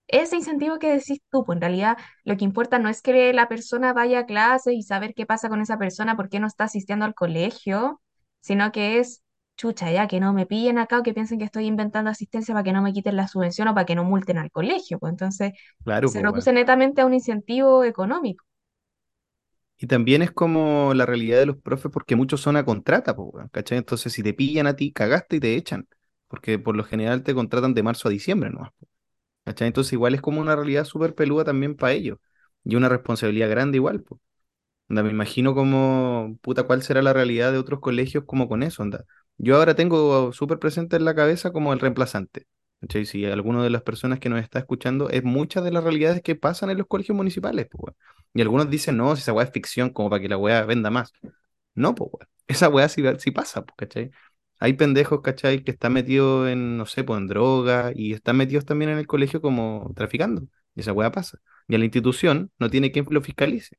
A: ese incentivo que decís tú, pues en realidad lo que importa no es que la persona vaya a clase y saber qué pasa con esa persona, por qué no está asistiendo al colegio, sino que es, chucha, ya que no me pillen acá o que piensen que estoy inventando asistencia para que no me quiten la subvención o para que no multen al colegio. Pues entonces
B: claro,
A: se reduce pues, netamente a un incentivo económico.
B: Y también es como la realidad de los profes, porque muchos son a contrata, pues, ¿cachai? Entonces, si te pillan a ti, cagaste y te echan, porque por lo general te contratan de marzo a diciembre, ¿no? ¿cachai? Entonces, igual es como una realidad súper peluda también para ellos. y una responsabilidad grande igual, pues. Onda, me imagino como, puta, cuál será la realidad de otros colegios como con eso, onda. Yo ahora tengo súper presente en la cabeza como el reemplazante. ¿cachai? Si alguno de las personas que nos está escuchando es muchas de las realidades que pasan en los colegios municipales, pues. Y algunos dicen, no, si esa weá es ficción, como para que la weá venda más. No, pues. Esa weá sí, pasa, pues, ¿cachai? Hay pendejos, ¿cachai? Que están metidos en, no sé, en droga y están metidos también en el colegio como traficando. Y esa weá pasa. Y a la institución no tiene quien lo fiscalice.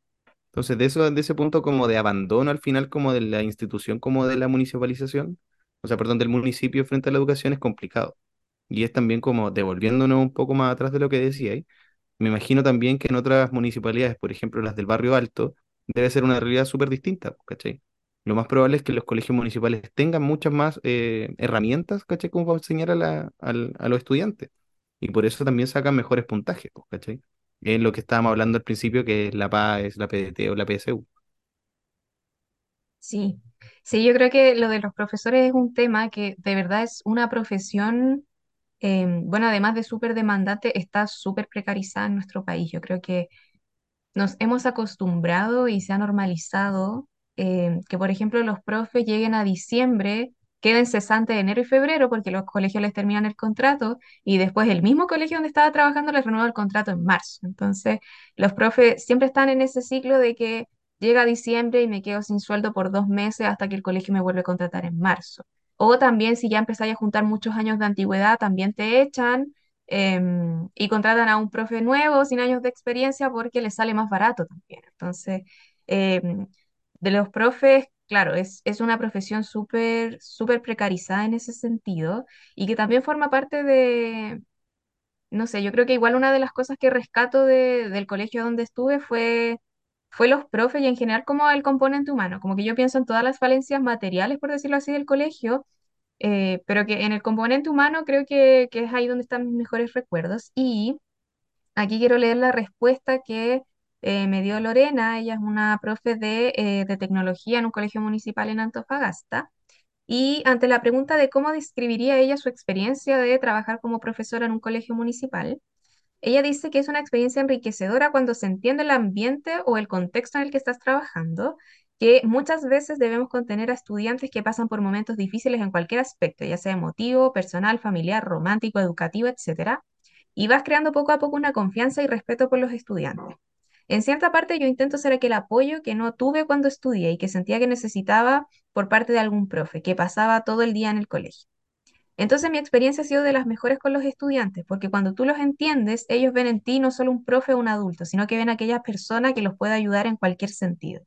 B: Entonces, de eso, de ese punto como de abandono al final, como de la institución, como de la municipalización, o sea, perdón, del municipio frente a la educación es complicado. Y es también como devolviéndonos un poco más atrás de lo que decía. Me imagino también que en otras municipalidades, por ejemplo las del barrio alto, debe ser una realidad súper distinta, ¿cachai? Lo más probable es que los colegios municipales tengan muchas más eh, herramientas, ¿cachai? Como para enseñar a, la, al- a los estudiantes. Y por eso también sacan mejores puntajes, pues, ¿cachai? Es lo que estábamos hablando al principio, que es la PAES, la PDT o la PSU.
A: Sí, sí, yo creo que lo de los profesores es un tema que de verdad es una profesión, eh, bueno, además de súper demandante, está súper precarizada en nuestro país. Yo creo que nos hemos acostumbrado y se ha normalizado eh, que, por ejemplo, los profes lleguen a diciembre, queden cesantes enero y febrero porque los colegios les terminan el contrato y después el mismo colegio donde estaba trabajando les renueva el contrato en marzo. Entonces, los profes siempre están en ese ciclo de que llega diciembre y me quedo sin sueldo por dos meses hasta que el colegio me vuelve a contratar en marzo. O también si ya empezáis a juntar muchos años de antigüedad, también te echan em, y contratan a un profe nuevo sin años de experiencia porque les sale más barato también. Entonces, em, de los profes, claro, es, es una profesión súper, súper precarizada en ese sentido y que también forma parte de, no sé, yo creo que igual una de las cosas que rescato de- del colegio donde estuve fue... fue los profes y en general como el componente humano, como que yo pienso en todas las falencias materiales, por decirlo así, del colegio, eh, pero que en el componente humano creo que, que es ahí donde están mis mejores recuerdos. Y aquí quiero leer la respuesta que eh, me dio Lorena, ella es una profe de, eh, de tecnología en un colegio municipal en Antofagasta. Y ante la pregunta de cómo describiría ella su experiencia de trabajar como profesora en un colegio municipal, ella dice que es una experiencia enriquecedora cuando se entiende el ambiente o el contexto en el que estás trabajando, que muchas veces debemos contener a estudiantes que pasan por momentos difíciles en cualquier aspecto, ya sea emotivo, personal, familiar, romántico, educativo, etcétera, y vas creando poco a poco una confianza y respeto por los estudiantes. En cierta parte yo intento ser aquel apoyo que no tuve cuando estudié y que sentía que necesitaba por parte de algún profe, que pasaba todo el día en el colegio. Entonces mi experiencia ha sido de las mejores con los estudiantes, porque cuando tú los entiendes, ellos ven en ti no solo un profe o un adulto, sino que ven a aquella persona que los puede ayudar en cualquier sentido.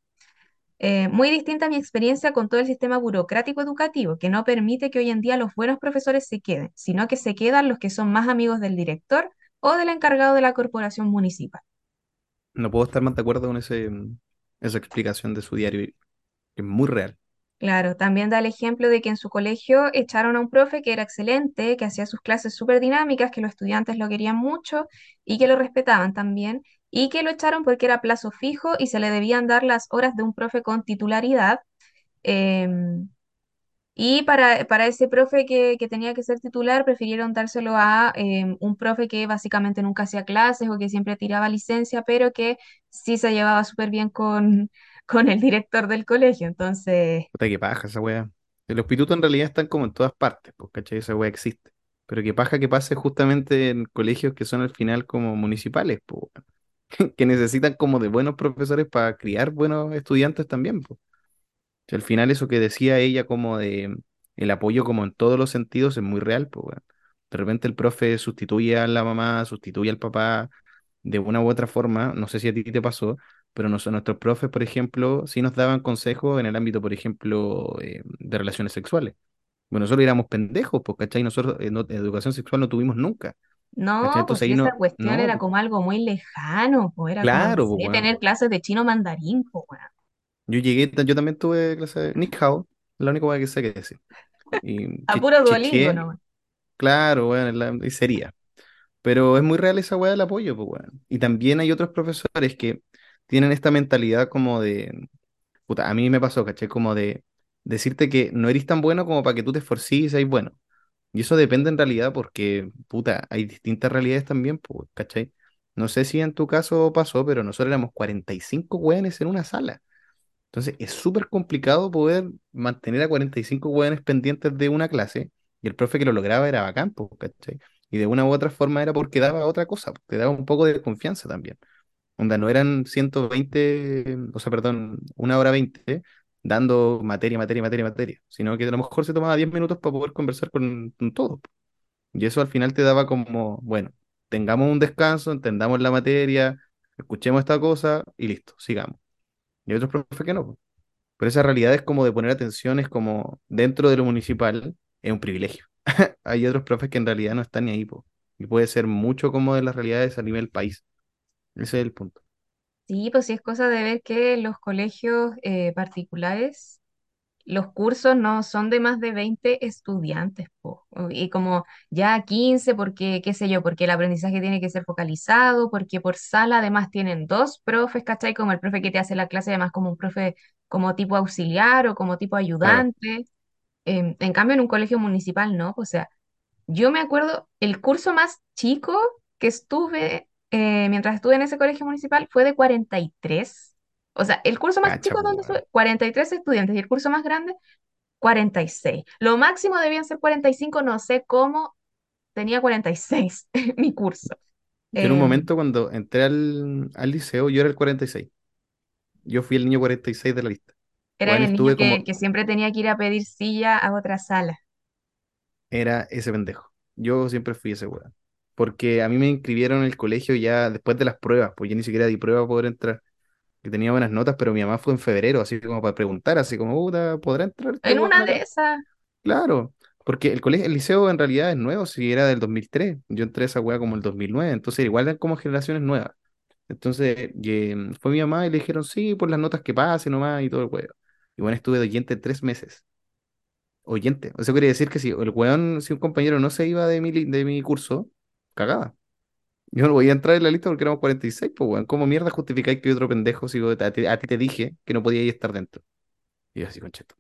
A: Eh, muy distinta mi experiencia con todo el sistema burocrático educativo, que no permite que hoy en día los buenos profesores se queden, sino que se quedan los que son más amigos del director o del encargado de la corporación municipal.
B: No puedo estar más de acuerdo con ese, esa explicación de su diario, que es muy real.
A: Claro, también da el ejemplo de que en su colegio echaron a un profe que era excelente, que hacía sus clases súper dinámicas, que los estudiantes lo querían mucho y que lo respetaban también, y que lo echaron porque era plazo fijo y se le debían dar las horas de un profe con titularidad. em, y para, para ese profe que, que tenía que ser titular, prefirieron dárselo a em, un profe que básicamente nunca hacía clases o que siempre tiraba licencia, pero que sí se llevaba súper bien con, con el director del colegio. Entonces...
B: Que paja esa weá. Los pitutos en realidad están como en todas partes, pues, ¿cachai? Esa weá existe. Pero que paja que pase justamente en colegios que son al final como municipales, pues. Que necesitan como de buenos profesores para criar buenos estudiantes también, pues. Al final eso que decía ella como de el apoyo como en todos los sentidos es muy real, pues. De repente el profe sustituye a la mamá, sustituye al papá de una u otra forma, no sé si a ti te pasó, pero nos- nuestros profes, por ejemplo, sí nos daban consejos en el ámbito, por ejemplo, eh, de relaciones sexuales. Bueno, nosotros éramos pendejos, pues, ¿cachai? Nosotros eh, no- educación sexual no tuvimos nunca.
A: No, pues
B: ahí
A: esa
B: no,
A: cuestión
B: no,
A: era
B: pues,
A: como algo muy lejano, pues era como,
B: claro, weón.
A: tener clases de chino mandarín, pues bueno.
B: Yo llegué, yo también tuve clase de Ni Hao, la única cosa que sé que decir. Y
A: A puro Duolingo,
B: claro, bueno, la- y sería. Pero es muy real esa weá del apoyo, pues, weón. Y también hay otros profesores que tienen esta mentalidad como de, puta, a mí me pasó, ¿cachai? Como de decirte que no eres tan bueno como para que tú te esforces y seas bueno. Y eso depende en realidad porque, puta, hay distintas realidades también, pues, ¿cachai? No sé si en tu caso pasó, pero nosotros éramos 45 hueones en una sala. Entonces es súper complicado poder mantener a 45 hueones pendientes de una clase y el profe que lo lograba era bacán, po, ¿cachai? Y de una u otra forma era porque daba otra cosa, te daba un poco de confianza también. Onda, no eran 120, o sea, perdón, una hora 20 dando materia, materia, materia, materia, sino que a lo mejor se tomaba 10 minutos para poder conversar con, con todos. Y eso al final te daba como, bueno, tengamos un descanso, entendamos la materia, escuchemos esta cosa y listo, sigamos. Y otros profes que no. Pero esa realidad es como de poner atención, es como dentro de lo municipal, es un privilegio. Hay otros profes que en realidad no están ni ahí. Y puede ser mucho como de las realidades a nivel país. Ese es el punto.
A: Sí, pues sí es cosa de ver que los colegios eh, particulares los cursos no son de más de 20 estudiantes, po. Y como ya 15 porque, qué sé yo, porque el aprendizaje tiene que ser focalizado, porque por sala además tienen dos profes, ¿cachai? Como el profe que te hace la clase, además como un profe como tipo auxiliar o como tipo
B: Claro.
A: ayudante. Em, en cambio, en un colegio municipal, no. O sea, yo me acuerdo, el curso más chico que estuve eh, mientras estuve en ese colegio municipal fue de 43. O sea, el curso más
B: Cacha,
A: chico donde estuve, 43 estudiantes, y el curso más grande, 46. Lo máximo debían ser 45, no sé cómo tenía 46 mi curso.
B: Yo en un
A: Eh,
B: momento cuando entré al, al liceo, yo era el 46. Yo fui el niño 46 de la lista.
A: era
B: Bueno,
A: el niño
B: estuve
A: que,
B: como,
A: que siempre tenía que ir a pedir silla a otra sala.
B: era ese pendejo. Yo siempre fui ese weón. Porque a mí me inscribieron en el colegio ya después de las pruebas, pues yo ni siquiera di prueba para poder entrar. Que tenía buenas notas, pero mi mamá fue en febrero, así como para preguntar, así como, puta, ¿podrá entrar este
A: En una de esas,
B: Claro, porque el colegio, el liceo en realidad es nuevo, si era del 2003. Yo entré a esa weá como el 2009, entonces igual eran como generaciones nuevas. Entonces em, fue mi mamá y le dijeron, sí, por las notas que pase nomás y todo el weón. Y bueno, estuve de oyente tres meses. Oyente. Eso quiere decir que si el weón, si un compañero no se iba de mi, de mi curso, cagaba. Yo no voy a entrar en la lista porque éramos 46, pues weón. ¿Cómo mierda justificáis que otro pendejo, si a ti, te dije que no podía ir estar dentro? Y yo así, concheto.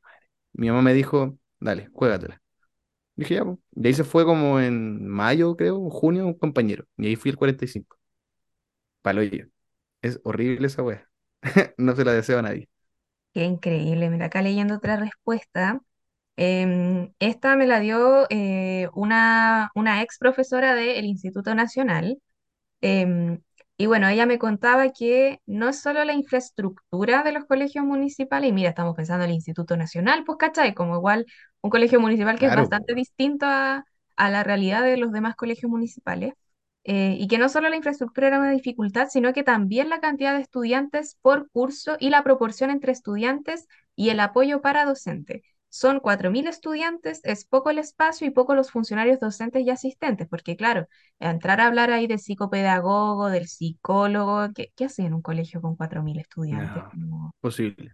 B: Mi mamá me dijo, dale, juégatela. Dije, ya, pues. Y ahí se fue como en mayo, creo, junio, un compañero. Y ahí fui el 45. Palo yo. Es horrible esa wea. No se la deseo a nadie.
A: qué increíble. Mira, acá leyendo otra respuesta. Em, esta me la dio eh, una, una ex profesora del Instituto Nacional. Em, y bueno, ella me contaba que no es solo la infraestructura de los colegios municipales, y mira, estamos pensando en el Instituto Nacional, pues, ¿cachai? Como igual un colegio municipal que es
B: Claro,
A: bastante distinto a, a la realidad de los demás colegios municipales. eh, y que no solo la infraestructura era una dificultad, sino que también la cantidad de estudiantes por curso y la proporción entre estudiantes y el apoyo para docente. Son 4.000 estudiantes, es poco el espacio y poco los funcionarios docentes y asistentes, porque claro, entrar a hablar ahí del psicopedagogo, del psicólogo, ¿qué, qué hacen en un colegio con 4.000 estudiantes?
B: No, posible.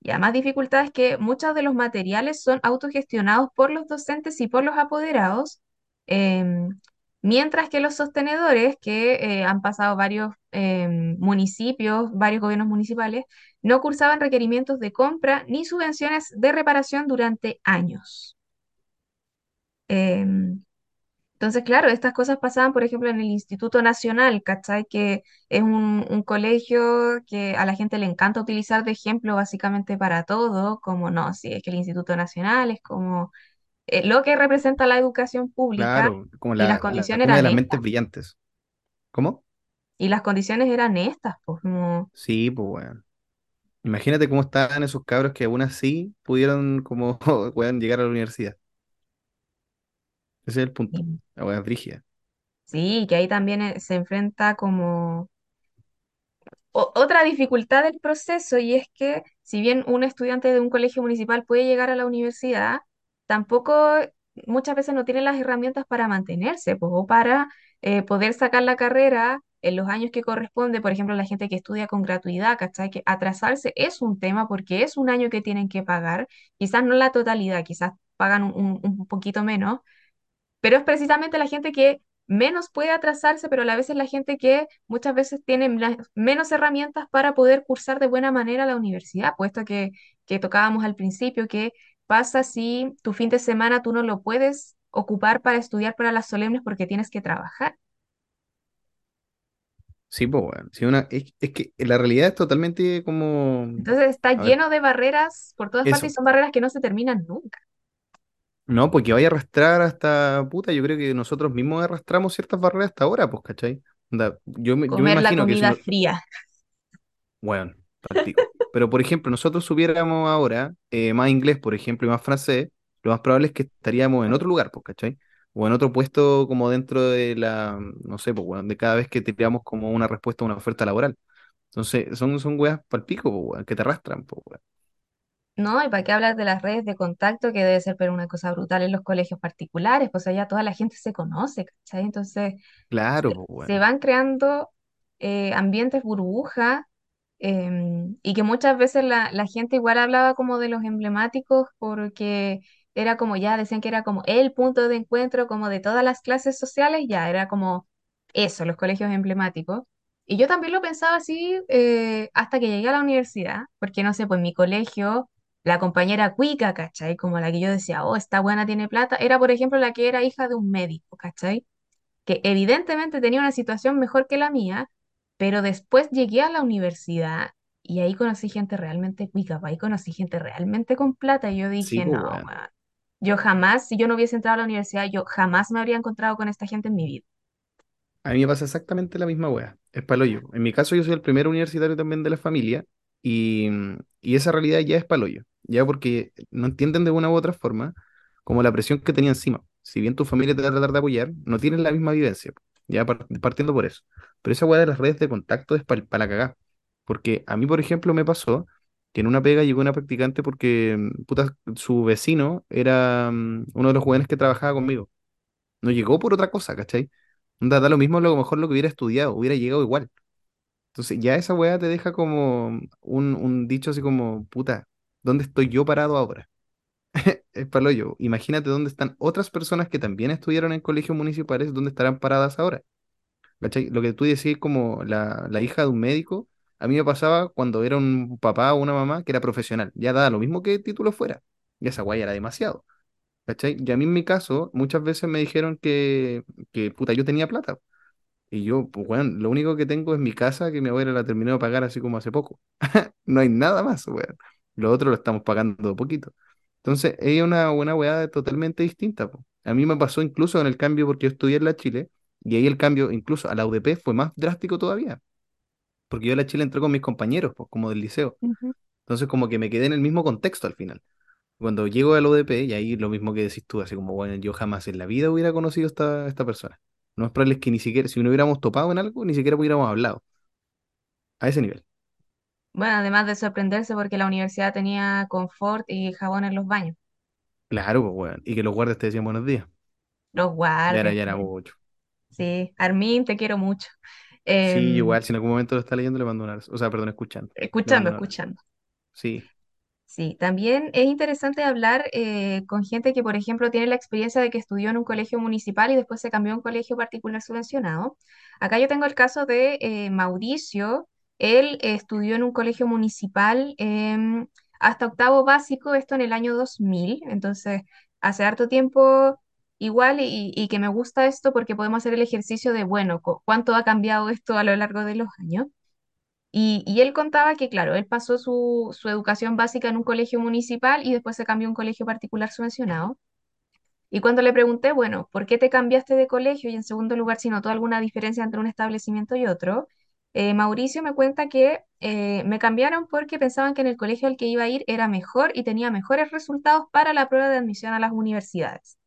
A: Y además dificultad es que muchos de los materiales son autogestionados por los docentes y por los apoderados, em, mientras que los sostenedores, que eh, han pasado varios em, municipios, varios gobiernos municipales, no cursaban requerimientos de compra ni subvenciones de reparación durante años. Em, Entonces, claro, estas cosas pasaban, por ejemplo, en el Instituto Nacional, ¿cachai? Que es un, un colegio que a la gente le encanta utilizar de ejemplo básicamente para todo, como no, si es que el Instituto Nacional es como eh, lo que representa la educación pública
B: Claro, como
A: y las
B: la, la
A: condiciones
B: de
A: eran
B: las mentes brillantes. ¿Cómo?
A: y las condiciones eran estas, pues como,
B: Sí, pues, weón. Imagínate cómo estaban esos cabros que aún así pudieron, como, weón, llegar a la universidad. Ese es el punto.
A: sí,
B: La es brígida.
A: sí, que ahí también eh, se enfrenta como o- otra dificultad del proceso y es que si bien un estudiante de un colegio municipal puede llegar a la universidad, tampoco muchas veces no tiene las herramientas para mantenerse, pues, o para eh, poder sacar la carrera en los años que corresponde, por ejemplo, la gente que estudia con gratuidad, ¿cachai? Que atrasarse es un tema porque es un año que tienen que pagar, quizás no la totalidad, quizás pagan un, un poquito menos pero es precisamente la gente que menos puede atrasarse, pero a la vez es la gente que muchas veces tiene menos herramientas para poder cursar de buena manera la universidad, puesto que, que tocábamos al principio, que pasa si tu fin de semana tú no lo puedes ocupar para estudiar para las solemnes porque tienes que trabajar.
B: Sí, pues. Sí, una, es, es que la realidad es totalmente como.
A: Entonces está
B: A ver,
A: lleno de barreras por todas partes y son barreras que no se terminan nunca.
B: No, porque vaya a arrastrar hasta puta. Yo creo que nosotros mismos arrastramos ciertas barreras hasta ahora, pues, ¿cachai? Onda, yo me, yo me
A: Comer la
B: imagino que si
A: comida
B: no.
A: fría.
B: Bueno, palpico. Pero, por ejemplo, nosotros supiéramos ahora eh, más inglés, por ejemplo, y más francés, lo más probable es que estaríamos en otro lugar, pues, ¿cachai? O en otro puesto como dentro de la, no sé, pues, de cada vez que tiramos como una respuesta a una oferta laboral. Entonces, son, son weas palpico, pues, weón, que te arrastran, pues, weón.
A: No, y para qué hablar de las redes de contacto, que debe ser pero una cosa brutal en los colegios particulares, pues allá toda la gente se conoce, ¿cachai? Entonces
B: Claro,
A: se,
B: pues,
A: se van creando eh, ambientes burbuja em, y que muchas veces la, la gente igual hablaba como de los emblemáticos porque era como ya, decían que era como el punto de encuentro como de todas las clases sociales, ya era como eso, los colegios emblemáticos. Y yo también lo pensaba así eh, hasta que llegué a la universidad, porque no sé, pues mi colegio, la compañera cuica, ¿cachai? Como la que yo decía, oh, esta buena tiene plata, era por ejemplo la que era hija de un médico, ¿cachai? que evidentemente tenía una situación mejor que la mía, pero después llegué a la universidad y ahí conocí gente realmente cuica, pues, ahí conocí gente realmente con plata y yo
B: Sí,
A: dije,
B: pues,
A: no,
B: weón.
A: Yo jamás, si yo no hubiese entrado a la universidad, yo jamás me habría encontrado con esta gente en mi vida.
B: A mí me pasa exactamente la misma wea. Es paloyo. En mi caso, yo soy el primer universitario también de la familia y, y esa realidad ya es paloyo. Ya porque no entienden de una u otra forma como la presión que tenía encima. Si bien tu familia te va a tratar de apoyar, no tienes la misma vivencia. Ya par- partiendo por eso. Pero esa wea de las redes de contacto es para la cagá. Porque a mí, por ejemplo, me pasó que en una pega llegó una practicante porque mm, puta, su vecino era mm, uno de los jóvenes que trabajaba conmigo. No llegó por otra cosa, ¿cachai? Onda, da lo mismo, a lo mejor lo que hubiera estudiado, hubiera llegado igual. Entonces, ya esa weá te deja como un, un dicho así como, puta, ¿dónde estoy yo parado ahora? Es palo yo. Imagínate dónde están otras personas que también estudiaron en colegios municipales, dónde estarán paradas ahora. ¿Cachai? Lo que tú decís como la, la hija de un médico, a mí me pasaba cuando era un papá o una mamá que era profesional. Ya da lo mismo que título fuera. Y esa ya era demasiado. ¿Cachai? Y a mí en mi caso, muchas veces me dijeron que, que puta, yo tenía plata. Y yo, pues, weón, lo único que tengo es mi casa que mi abuela la terminó de pagar así como hace poco. No hay nada más, weón. Lo otro lo estamos pagando poquito. Entonces, es una buena weá totalmente distinta. A mí me pasó incluso en el cambio porque yo estudié en la Chile y ahí el cambio incluso a la UDP fue más drástico todavía. Porque yo a la Chile entré con mis compañeros, pues, como del liceo. Entonces, como que me quedé en el mismo contexto al final. Cuando llego al ODP, y ahí lo mismo que decís tú, así como, bueno, yo jamás en la vida hubiera conocido a esta, esta persona. No es probable que ni siquiera, si no hubiéramos topado en algo, ni siquiera hubiéramos hablado. A ese nivel.
A: Bueno, además de sorprenderse porque la universidad tenía confort y jabón en los baños,
B: Claro, pues, weón. Y que los guardias te decían buenos días.
A: los
B: Ya era,
A: guardias,
B: ya era mucho.
A: Sí, Armin, te quiero mucho.
B: Sí,
A: Em,
B: igual, si en algún momento lo está leyendo, le mando. O sea, perdón, escuchando.
A: Escuchando, escuchando.
B: Sí,
A: Sí, también es interesante hablar eh, con gente que, por ejemplo, tiene la experiencia de que estudió en un colegio municipal y después se cambió a un colegio particular subvencionado. Acá yo tengo el caso de eh, Mauricio. Él eh, estudió en un colegio municipal em, hasta octavo básico, esto en el año 2000. Entonces, hace harto tiempo igual y, que me gusta esto porque podemos hacer el ejercicio de, bueno, cu- ¿cuánto ha cambiado esto a lo largo de los años? Y, él contaba que, claro, él pasó su, su educación básica en un colegio municipal y después se cambió a un colegio particular subvencionado. Y cuando le pregunté, bueno, ¿por qué te cambiaste de colegio? Y en segundo lugar, si notó alguna diferencia entre un establecimiento y otro, eh, Mauricio me cuenta que eh, me cambiaron porque pensaban que en el colegio al que iba a ir era mejor y tenía mejores resultados para la prueba de admisión a las universidades.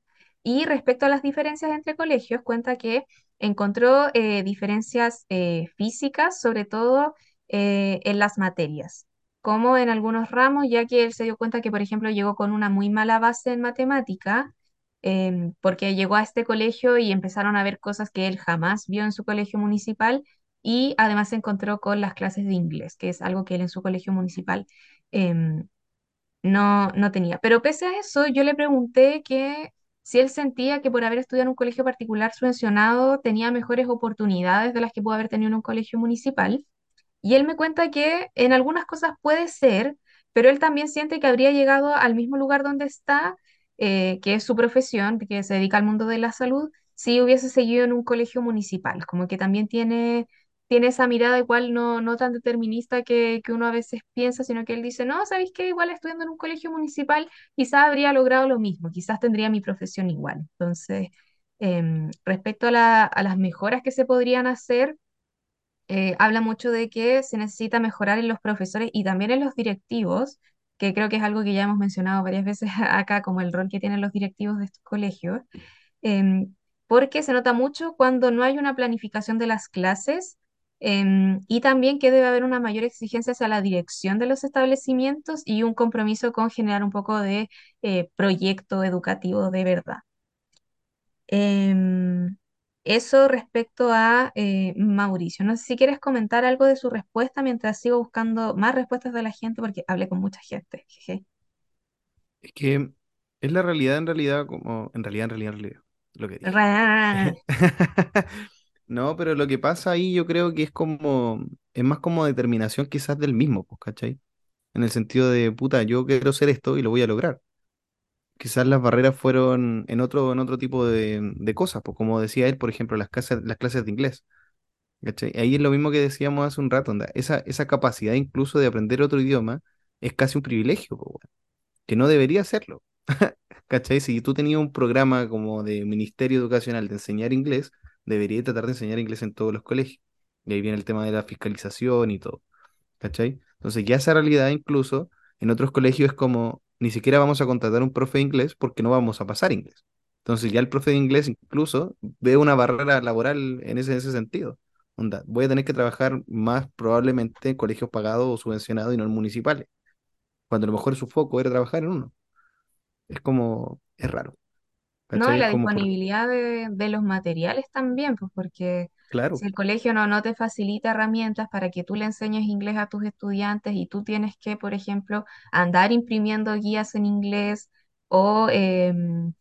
A: Y respecto a las diferencias entre colegios, cuenta que encontró eh, diferencias eh, físicas, sobre todo eh, en las materias, como en algunos ramos, ya que él se dio cuenta que, por ejemplo, llegó con una muy mala base en matemática, em, porque llegó a este colegio y empezaron a ver cosas que él jamás vio en su colegio municipal, y además se encontró con las clases de inglés, que es algo que él en su colegio municipal em, no, no tenía. Pero pese a eso, yo le pregunté que si él sentía que por haber estudiado en un colegio particular subvencionado tenía mejores oportunidades de las que pudo haber tenido en un colegio municipal. Y él me cuenta que en algunas cosas puede ser, pero él también siente que habría llegado al mismo lugar donde está, eh, que es su profesión, que se dedica al mundo de la salud, si hubiese seguido en un colegio municipal. Como que también tiene tiene esa mirada igual no, no tan determinista que, que uno a veces piensa, sino que él dice, no, ¿sabéis qué? Igual estudiando en un colegio municipal quizás habría logrado lo mismo, quizás tendría mi profesión igual. Entonces, em, respecto a la- a las mejoras que se podrían hacer, eh, habla mucho de que se necesita mejorar en los profesores y también en los directivos, que creo que es algo que ya hemos mencionado varias veces acá, como el rol que tienen los directivos de estos colegios, em, porque se nota mucho cuando no hay una planificación de las clases. Em, y también que debe haber una mayor exigencia hacia la dirección de los establecimientos y un compromiso con generar un poco de eh, proyecto educativo de verdad. Em, eso respecto a eh, Mauricio. No sé si quieres comentar algo de su respuesta mientras sigo buscando más respuestas de la gente, porque hablé con mucha gente. jeje.
B: Es que es la realidad en realidad, como en realidad, en realidad, en realidad, lo que dije. No, pero lo que pasa ahí yo creo que es como, es más como determinación quizás del mismo, pues, ¿cachai? En el sentido de, puta, yo quiero ser esto y lo voy a lograr. Quizás las barreras fueron en otro, en otro tipo de, de cosas, pues como decía él, por ejemplo, las clases, las clases de inglés. ¿cachai? Ahí es lo mismo que decíamos hace un rato, onda, Esa, esa capacidad incluso de aprender otro idioma es casi un privilegio, po, weón, que no debería serlo. ¿Cachai? Si tú tenías un programa como de Ministerio Educacional de enseñar inglés, debería tratar de enseñar inglés en todos los colegios. Y ahí viene el tema de la fiscalización y todo. ¿Cachai? Entonces ya esa realidad incluso en otros colegios es como, ni siquiera vamos a contratar un profe de inglés porque no vamos a pasar inglés. Entonces ya el profe de inglés incluso ve una barrera laboral en ese, en ese sentido. Voy a tener que trabajar más probablemente en colegios pagados o subvencionados y no en municipales, cuando a lo mejor su foco era trabajar en uno. Es como, es raro,
A: No, y la
B: como por,
A: disponibilidad de, de los materiales también, pues porque si
B: claro,
A: el colegio no, no te facilita herramientas para que tú le enseñes inglés a tus estudiantes y tú tienes que, por ejemplo, andar imprimiendo guías en inglés o em,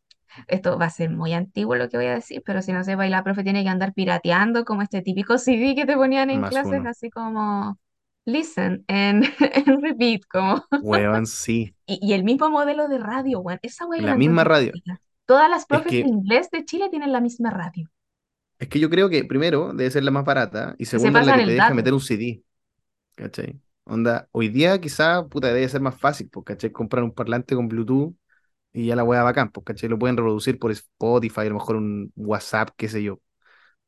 A: esto va a ser muy antiguo lo que voy a decir, pero si no sepa, y la profe tiene que andar pirateando como este típico CD que te ponían en
B: más
A: clases,
B: uno.
A: así como listen and, and repeat, como,
B: Weón, sí.
A: y, y el mismo modelo de radio, weón, esa yo
B: La misma radio.
A: Todas las
B: Es
A: profes de inglés de Chile tienen la misma radio,
B: Es que yo creo que primero debe ser la más barata y
A: se
B: segundo es la que te deja meter un CD, ¿cachai? Onda, hoy día quizá, puta, debe ser más fácil, pues, ¿cachai? Comprar un parlante con Bluetooth y ya la hueá bacán, pues, ¿cachai? Lo pueden reproducir por Spotify, a lo mejor un WhatsApp, qué sé yo.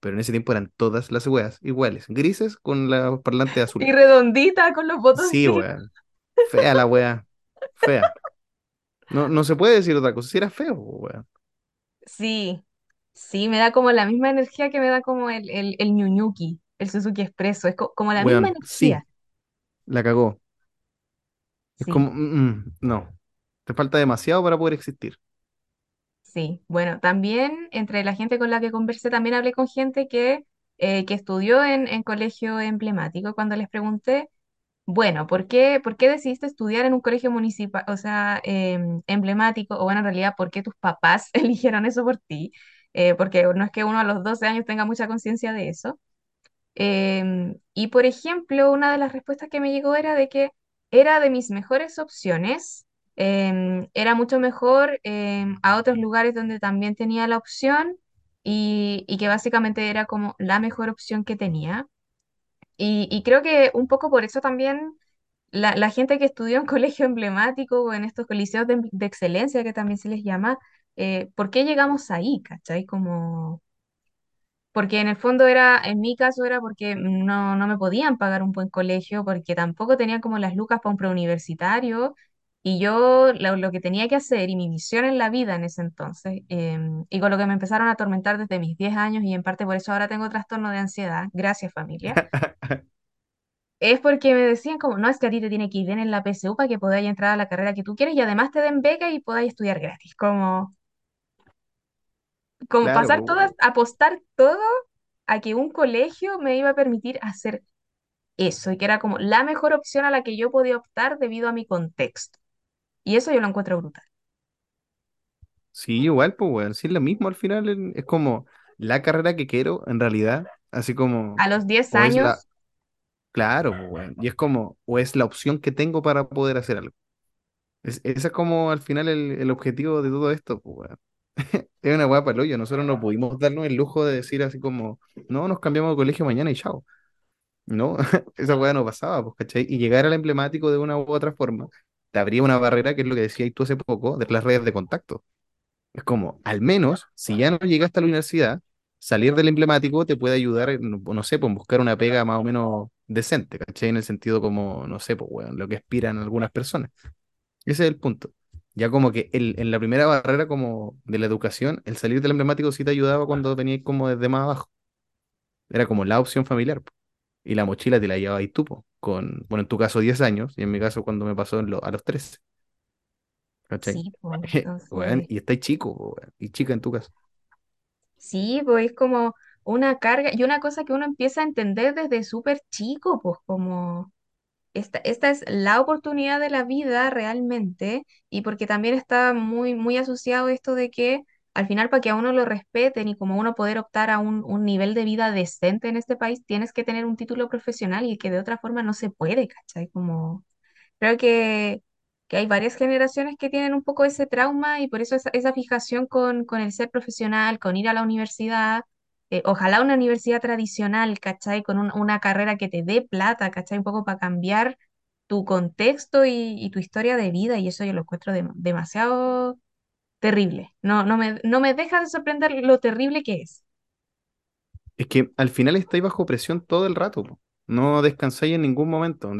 B: Pero en ese tiempo eran todas las weas iguales, grises con los parlantes
A: Y
B: azules.
A: redondita con los
B: Sí,
A: botoncitos.
B: weón. Fea la wea. Fea. No, no se puede decir otra cosa. Si era feo, weón.
A: Sí, sí, me da como la misma energía que me da como el, el, el Ñuñuki, el Suzuki Expreso, es co- como la misma
B: Weón,
A: energía.
B: sí, la cagó. Es
A: Sí.
B: como, mm, mm, no. Te falta demasiado para poder existir.
A: Sí, bueno, también entre la gente con la que conversé, también hablé con gente que, eh, que estudió en, en colegio emblemático. Cuando les pregunté, bueno, ¿por qué, por qué decidiste estudiar en un colegio municipal, o sea, em, emblemático? O bueno, en realidad, ¿por qué tus papás eligieron eso por ti? Eh, porque no es que uno a los 12 años tenga mucha conciencia de eso. Em, y por ejemplo, una de las respuestas que me llegó era de que era de mis mejores opciones, em, era mucho mejor a otros lugares donde también tenía la opción y que básicamente era como la mejor opción que tenía. Y, creo que un poco por eso también la, gente que estudió en colegio emblemático o en estos coliseos de, de excelencia que también se les llama, eh, ¿por qué llegamos ahí? ¿Cachai? Como porque en el fondo era, en mi caso era porque no, no me podían pagar un buen colegio, porque tampoco tenía como las lucas para un preuniversitario, y yo lo, lo que tenía que hacer y mi misión en la vida en ese entonces, em, y con lo que me empezaron a atormentar desde mis 10 años, y en parte por eso ahora tengo trastorno de ansiedad, gracias familia, es porque me decían como, no, es que a ti te tiene que ir bien en la PSU para que podáis entrar a la carrera que tú quieres y además te den beca y podáis estudiar gratis, como, como
B: Claro,
A: pasar todas, apostar todo a que un colegio me iba a permitir hacer eso y que era como la mejor opción a la que yo podía optar debido a mi contexto. Y eso yo lo encuentro brutal.
B: Sí, igual, pues, weón. Sí, es lo mismo al final. Es como la carrera que quiero, en realidad. Así como,
A: A los 10
B: o es la,
A: años,
B: claro, pues, weón. Y es como, o es la opción que tengo para poder hacer algo. Es, ese es como al final el, el objetivo de todo esto, pues, weón. Es una weá para el hoyo. Nosotros no pudimos darnos el lujo de decir así como, no, nos cambiamos de colegio mañana y chao. No, esa weá no pasaba, pues, ¿cachai? Y llegar al emblemático de una u otra forma te abría una barrera, que es lo que decías tú hace poco, de las redes de contacto. Es como, al menos, si ya no llegaste a la universidad, salir del emblemático te puede ayudar, no, no sé, pues buscar una pega más o menos decente, ¿cachai? En el sentido como, no sé, pues, weón, lo que aspiran algunas personas. Ese es el punto. Ya como que el, en la primera barrera como de la educación, el salir del emblemático sí te ayudaba cuando venías como desde más abajo. Era como la opción familiar. Y la mochila te la llevabas ahí tú, po, con, bueno, en tu caso 10 años, y en mi caso cuando me pasó en lo- a los 13, ¿cachai?
A: Sí, entonces,
B: y estáis chico, po, y chica en tu caso.
A: sí, pues es como una carga y una cosa que uno empieza a entender desde súper chico, pues como esta, esta es la oportunidad de la vida realmente y porque también está muy, muy asociado esto de que al final para que a uno lo respeten y como uno poder optar a un, un nivel de vida decente en este país, tienes que tener un título profesional y que de otra forma no se puede, ¿cachai? Como creo que, que hay varias generaciones que tienen un poco ese trauma y por eso esa, esa fijación con, con el ser profesional, con ir a la universidad. eh, ojalá una universidad tradicional, ¿cachai? Con un- una carrera que te dé plata, ¿cachai? Un poco para cambiar tu contexto y, tu historia de vida y eso yo lo encuentro dem- demasiado terrible. No, no me, no me deja de sorprender lo terrible que es.
B: Es que al final estáis bajo presión todo el rato. No descansáis en ningún momento.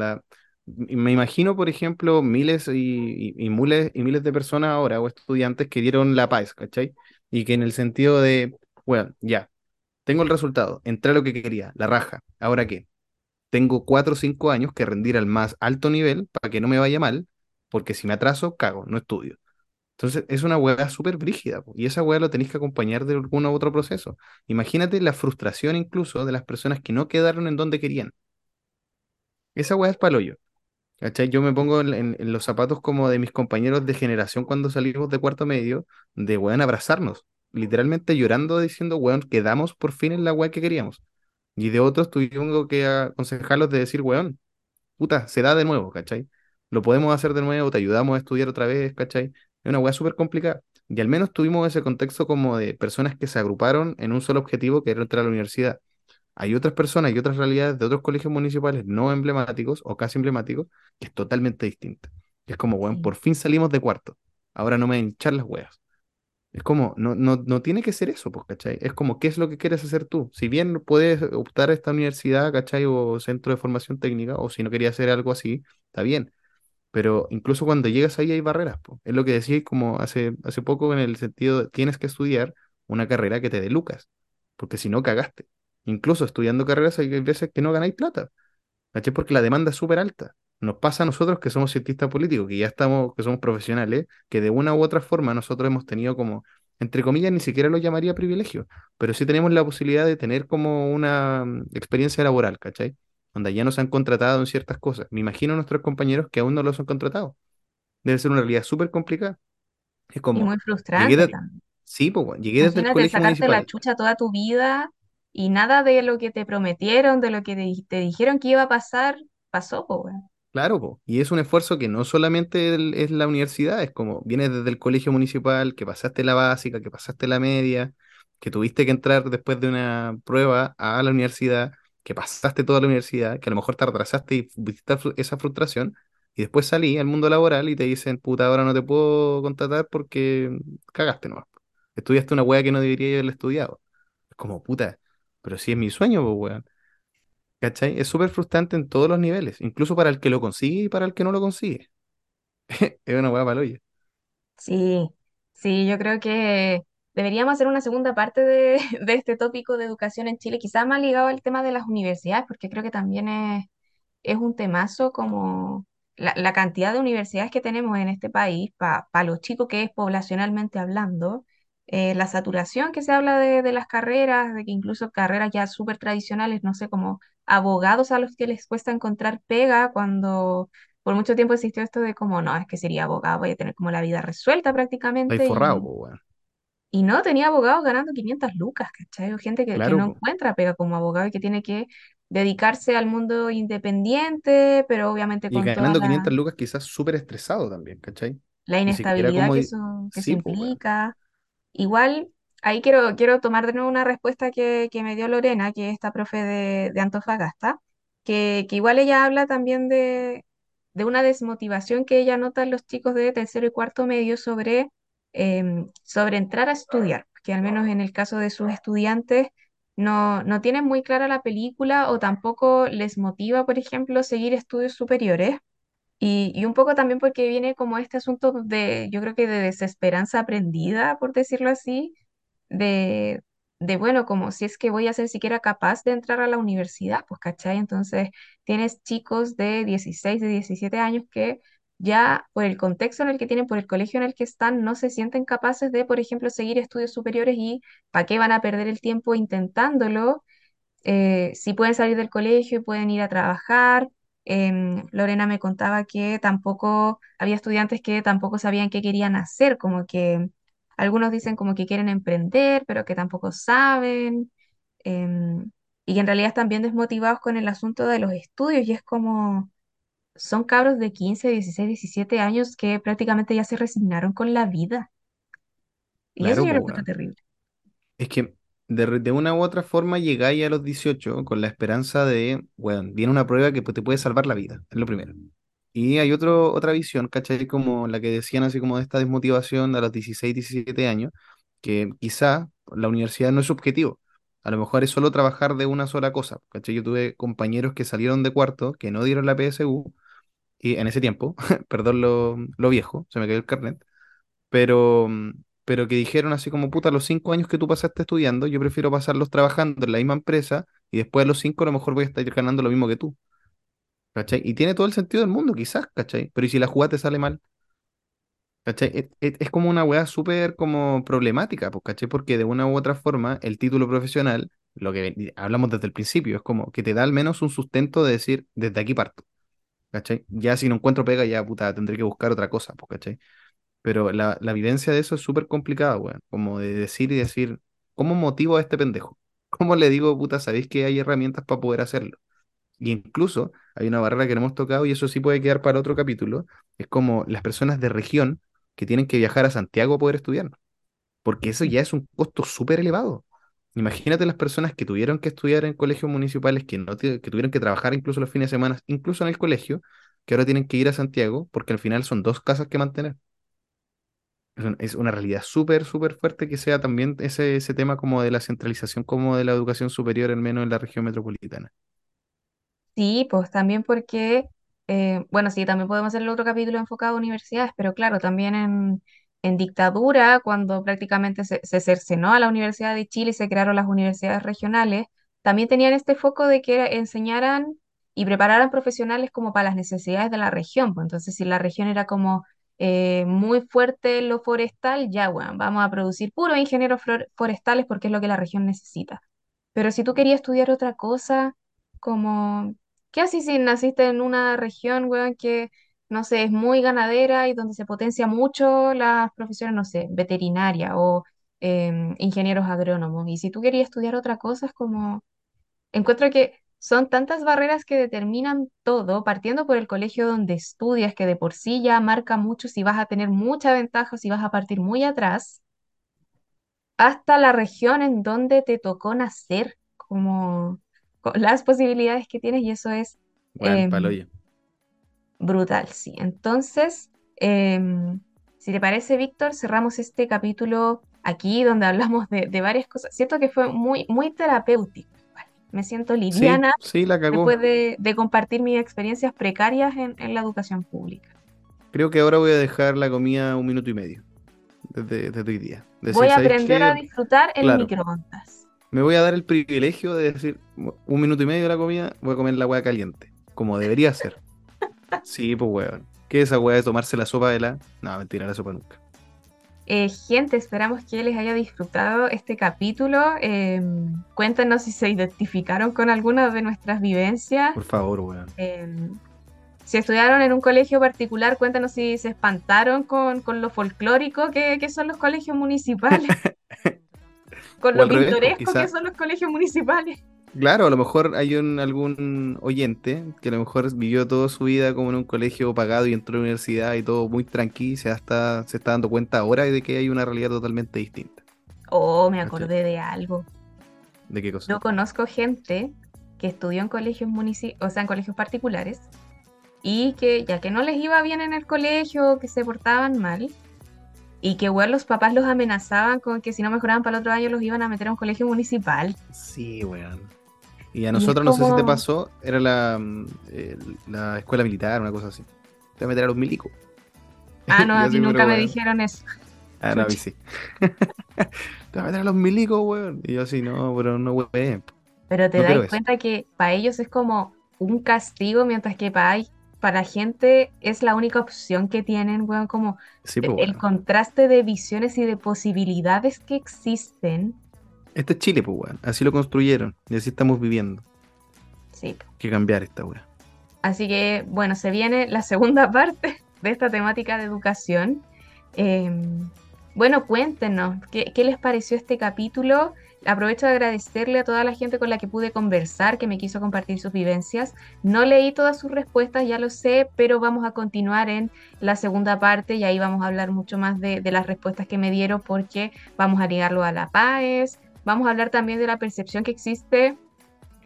B: Me imagino, por ejemplo, miles y, y- y miles y miles de personas ahora o estudiantes que dieron la paz, ¿cachai? Y que en el sentido de, bueno, ya, tengo el resultado, entré a lo que quería, la raja. ¿Ahora qué? Tengo cuatro o cinco años que rendir al más alto nivel para que no me vaya mal, porque si me atraso, cago, no estudio. Entonces es una hueá súper brígida, y esa hueá lo tenéis que acompañar de algún otro proceso. Imagínate la frustración incluso de las personas que no quedaron en donde querían. Esa hueá es paloyo. ¿Cachai? Yo me pongo en los zapatos como de mis compañeros de generación cuando salimos de cuarto medio, de weón abrazarnos, literalmente llorando diciendo, weón, quedamos por fin en la weá que queríamos. Y de otros tuvimos que aconsejarlos de decir, weón, puta, se da de nuevo, ¿cachai? Lo podemos hacer de nuevo, te ayudamos a estudiar otra vez, ¿cachai? Es una weá súper complicada. Y al menos tuvimos ese contexto como de personas que se agruparon en un solo objetivo, que era entrar a la universidad. Hay otras personas y otras realidades de otros colegios municipales no emblemáticos o casi emblemáticos que es totalmente distinta. Es como,
A: Sí,
B: por fin salimos de cuarto. Ahora no me hinchar las weas. Es como, no, no, no tiene que ser eso, pues, ¿cachai? Es como, ¿qué es lo que quieres hacer tú? Si bien puedes optar a esta universidad, ¿cachai? O centro de formación técnica, o si no querías hacer algo así, está bien. Pero incluso cuando llegas ahí hay barreras. Es lo que decía como hace, hace poco en el sentido, de, tienes que estudiar una carrera que te dé lucas, porque si no cagaste. Incluso estudiando carreras hay veces que no ganáis plata. ¿Cachai? Porque la demanda es súper alta. Nos pasa a nosotros que somos cientistas políticos, que ya estamos, que somos profesionales, que de una u otra forma nosotros hemos tenido como, entre comillas, ni siquiera lo llamaría privilegio, pero sí tenemos la posibilidad de tener como una mm, experiencia laboral, ¿cachai? Donde ya nos han contratado en ciertas cosas. Me imagino a nuestros compañeros que aún no los han contratado. Debe ser una realidad súper complicada. Es
A: y
B: como,
A: muy
B: llegué
A: frustrante
B: de, sí, pues, bueno, llegué desde el
A: Imagínate
B: colegio
A: sacarte la
B: municipal.
A: chucha toda tu vida y nada de lo que te prometieron, de lo que te, te dijeron que iba a pasar, pasó, pues, weón.
B: Claro, po. Y es un esfuerzo que no solamente el- es la universidad, es como vienes desde el colegio municipal, que pasaste la básica, que pasaste la media, que tuviste que entrar después de una prueba a la universidad, que pasaste toda la universidad, que a lo mejor te retrasaste y viste esa frustración, y después salí al mundo laboral y te dicen, puta, ahora no te puedo contratar porque cagaste nomás. Estudiaste una wea que no debería haber estudiado. Es como, puta, pero si es mi sueño, pues, weón. ¿Cachai? Es súper frustrante en todos los niveles, incluso para el que lo consigue y para el que no lo consigue. Es una hueá paloya.
A: Sí, sí, yo creo que deberíamos hacer una segunda parte de, de este tópico de educación en Chile, quizás más ligado al tema de las universidades, porque creo que también es, es un temazo como la, la cantidad de universidades que tenemos en este país, para los chicos que es poblacionalmente hablando, eh, la saturación que se habla de, de las carreras, de que incluso carreras ya súper tradicionales, no sé, como abogados a los que les cuesta encontrar pega cuando por mucho tiempo existió esto de como, no, es que sería abogado, voy a tener como la vida resuelta prácticamente
B: forrado,
A: y...
B: weón.
A: Y no, tenía abogados ganando 500 lucas, ¿cachai? O gente que, que
B: Claro,
A: no
B: po.
A: encuentra pega como abogado y que tiene que dedicarse al mundo independiente, pero obviamente
B: Y
A: con toda
B: ganando
A: la,
B: 500 lucas quizás súper estresado también, ¿cachai?
A: la
B: Ni siquiera
A: inestabilidad
B: como...
A: que
B: di-
A: eso, que eso
B: Sí, pues, weón.
A: implica. Igual, ahí quiero, quiero tomar de nuevo una respuesta que, que me dio Lorena, que es esta profe de, de Antofagasta. que, que igual ella habla también de, de una desmotivación que ella nota en los chicos de tercero y cuarto medio sobre, em, sobre entrar a estudiar, que al menos en el caso de sus estudiantes no, no tienen muy clara la película o tampoco les motiva, por ejemplo, seguir estudios superiores. Y, y un poco también porque viene como este asunto de, yo creo que de desesperanza aprendida, por decirlo así, de, de, bueno, como si es que voy a ser siquiera capaz de entrar a la universidad, pues, ¿cachai? Entonces, tienes chicos de 16, de 17 años que ya por el contexto en el que tienen, por el colegio en el que están, no se sienten capaces de, por ejemplo, seguir estudios superiores y ¿para qué van a perder el tiempo intentándolo? eh, si pueden salir del colegio y pueden ir a trabajar. Em, Lorena me contaba que tampoco había estudiantes que tampoco sabían qué querían hacer, como que algunos dicen como que quieren emprender, pero que tampoco saben, em, y que en realidad están bien desmotivados con el asunto de los estudios, y es como, son cabros de 15 16 17 años que prácticamente ya se resignaron con la vida, y eso
B: Claro,
A: yo lo
B: pues,
A: encuentro
B: weón.
A: terrible.
B: Es que de, re- de una u otra forma llegáis a los 18 con la esperanza de, bueno, viene una prueba que pues, te puede salvar la vida, es lo primero. Y hay otro, otra visión, ¿cachai? Como la que decían así como de esta desmotivación a los 16 17 años, que quizá la universidad no es su objetivo. A lo mejor es solo trabajar de una sola cosa, ¿cachai? Yo tuve compañeros que salieron de cuarto, que no dieron la PSU, y en ese tiempo, perdón lo, lo viejo, se me cayó el carnet, pero, pero que dijeron así como, puta, los cinco años que tú pasaste estudiando, yo prefiero pasarlos trabajando en la misma empresa y después de los cinco a lo mejor voy a estar ganando lo mismo que tú, ¿cachai? Y tiene todo el sentido del mundo, quizás, ¿cachai? Pero ¿y si la jugada te sale mal? ¿Cachai? Es, es- como una weá súper como problemática, pues, ¿cachai? Porque de una u otra forma el título profesional, lo que hablamos desde el principio, es como que te da al menos un sustento de decir, desde aquí parto, ¿cachai? Ya si no encuentro pega, ya puta, tendré que buscar otra cosa, pues, ¿cachai? Pero la, la vivencia de eso es súper complicada, weón. Como de decir y decir, ¿cómo motivo a este pendejo? ¿Cómo le digo, puta, sabéis que hay herramientas para poder hacerlo? Y incluso hay una barrera que no hemos tocado y eso sí puede quedar para otro capítulo. Es como las personas de región que tienen que viajar a Santiago a poder estudiar, porque eso ya es un costo súper elevado. Imagínate las personas que tuvieron que estudiar en colegios municipales, que, no, que tuvieron que trabajar incluso los fines de semana, incluso en el colegio, que ahora tienen que ir a Santiago porque al final son dos casas que mantener. Es una realidad súper, súper fuerte que sea también ese, ese tema como de la centralización como de la educación superior, al menos en la región metropolitana.
A: Sí, pues también porque, eh, bueno, sí, también podemos hacer el otro capítulo enfocado a universidades, pero claro, también en, en dictadura, cuando prácticamente se, cercenó a la Universidad de Chile y se crearon las universidades regionales, también tenían este foco de que enseñaran y prepararan profesionales como para las necesidades de la región. Pues entonces, si la región era como eh, muy fuerte en lo forestal, ya, bueno, vamos a producir puros ingenieros forestales porque es lo que la región necesita. Pero si tú querías estudiar otra cosa, como, ¿qué haces si naciste en una región, weón, que, no sé, es muy ganadera y donde se potencia mucho las profesiones, no sé, veterinaria o em, ingenieros agrónomos? Y si tú querías estudiar otra cosa, es como, encuentro que son tantas barreras que determinan todo, partiendo por el colegio donde estudias, que de por sí ya marca mucho si vas a tener mucha ventaja o si vas a partir muy atrás hasta la región en donde te tocó nacer, como las posibilidades que tienes y eso es
B: Bueno, paloyo.
A: Brutal, sí. Entonces, em, si te parece, Víctor, cerramos este capítulo aquí donde hablamos de, de varias cosas. Siento que fue muy, muy terapéutico. Me siento liviana
B: sí, la cagó.
A: después de, de compartir mis experiencias precarias en, en la educación pública.
B: Creo que ahora voy a dejar la comida un minuto y medio desde, desde hoy día.
A: Voy a
B: ¿sabéis
A: aprender a disfrutar el
B: Claro,
A: microondas.
B: me voy a dar el privilegio de decir un minuto y medio de la comida, voy a comer la hueá caliente, como debería ser. Sí, pues weón. ¿Qué es esa weá de tomarse la sopa de la? No, mentira, la sopa nunca.
A: Eh, gente, esperamos que les haya disfrutado este capítulo. Eh, cuéntenos si se identificaron con alguna de nuestras vivencias.
B: Por favor, weón.
A: Eh, si estudiaron en un colegio particular, cuéntanos si se espantaron con, con lo folclórico que, que son los colegios municipales, con lo
B: pues
A: pintoresco que son los colegios municipales.
B: Claro, a lo mejor hay un, algún oyente que a lo mejor vivió toda su vida como en un colegio pagado y entró a la universidad y todo muy tranquilo y se está, se está dando cuenta ahora de que hay una realidad totalmente distinta.
A: Oh, me
B: ¿Cachai?
A: acordé de algo.
B: ¿De qué cosa?
A: Yo conozco gente que estudió en colegios munici o sea, en colegios particulares, y que ya que no les iba bien en el colegio, que se portaban mal, y que weón, los papás los amenazaban con que si no mejoraban para el otro año los iban a meter a un colegio municipal.
B: Sí, weón. Y a nosotros, no sé si te pasó, era la, mm, eh, la escuela militar, una cosa así. Te voy a meter a los milicos.
A: Ah, no, a mí nunca me dijeron eso.
B: Ah, no, a mí sí. te voy a meter a los milicos, weón. Y yo así, no, pero no, weón.
A: Pero te das cuenta que para ellos es como un castigo, mientras que para, para gente es la única opción que tienen, weón, como
B: pues,
A: el contraste de visiones y de posibilidades que existen
B: este es Chile, pues, weón. Así lo construyeron y así estamos viviendo.
A: Sí. Hay
B: que cambiar esta weá.
A: Así que, bueno, se viene la segunda parte de esta temática de educación. Em, bueno, cuéntenos, ¿qué, ¿qué, les pareció este capítulo? Aprovecho de agradecerle a toda la gente con la que pude conversar, que me quiso compartir sus vivencias. No leí todas sus respuestas, ya lo sé, pero vamos a continuar en la segunda parte y ahí vamos a hablar mucho más de, de las respuestas que me dieron porque vamos a ligarlo a la PAES, Vamos a hablar también de la percepción que existe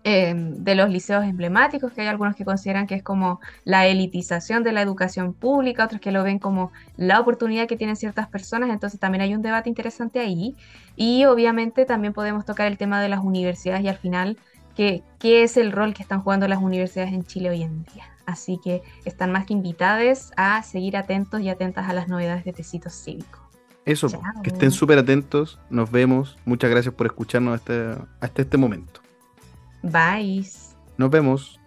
A: em, de los liceos emblemáticos, que hay algunos que consideran que es como la elitización de la educación pública, otros que lo ven como la oportunidad que tienen ciertas personas, entonces también hay un debate interesante ahí. Y obviamente también podemos tocar el tema de las universidades y al final qué, es el rol que están jugando las universidades en Chile hoy en día. Así que están más que invitadas a seguir atentos y atentas a las novedades de Tecitos Cívicos.
B: Eso, que estén súper atentos. Nos vemos. Muchas gracias por escucharnos hasta, hasta este momento.
A: Bye.
B: Nos vemos.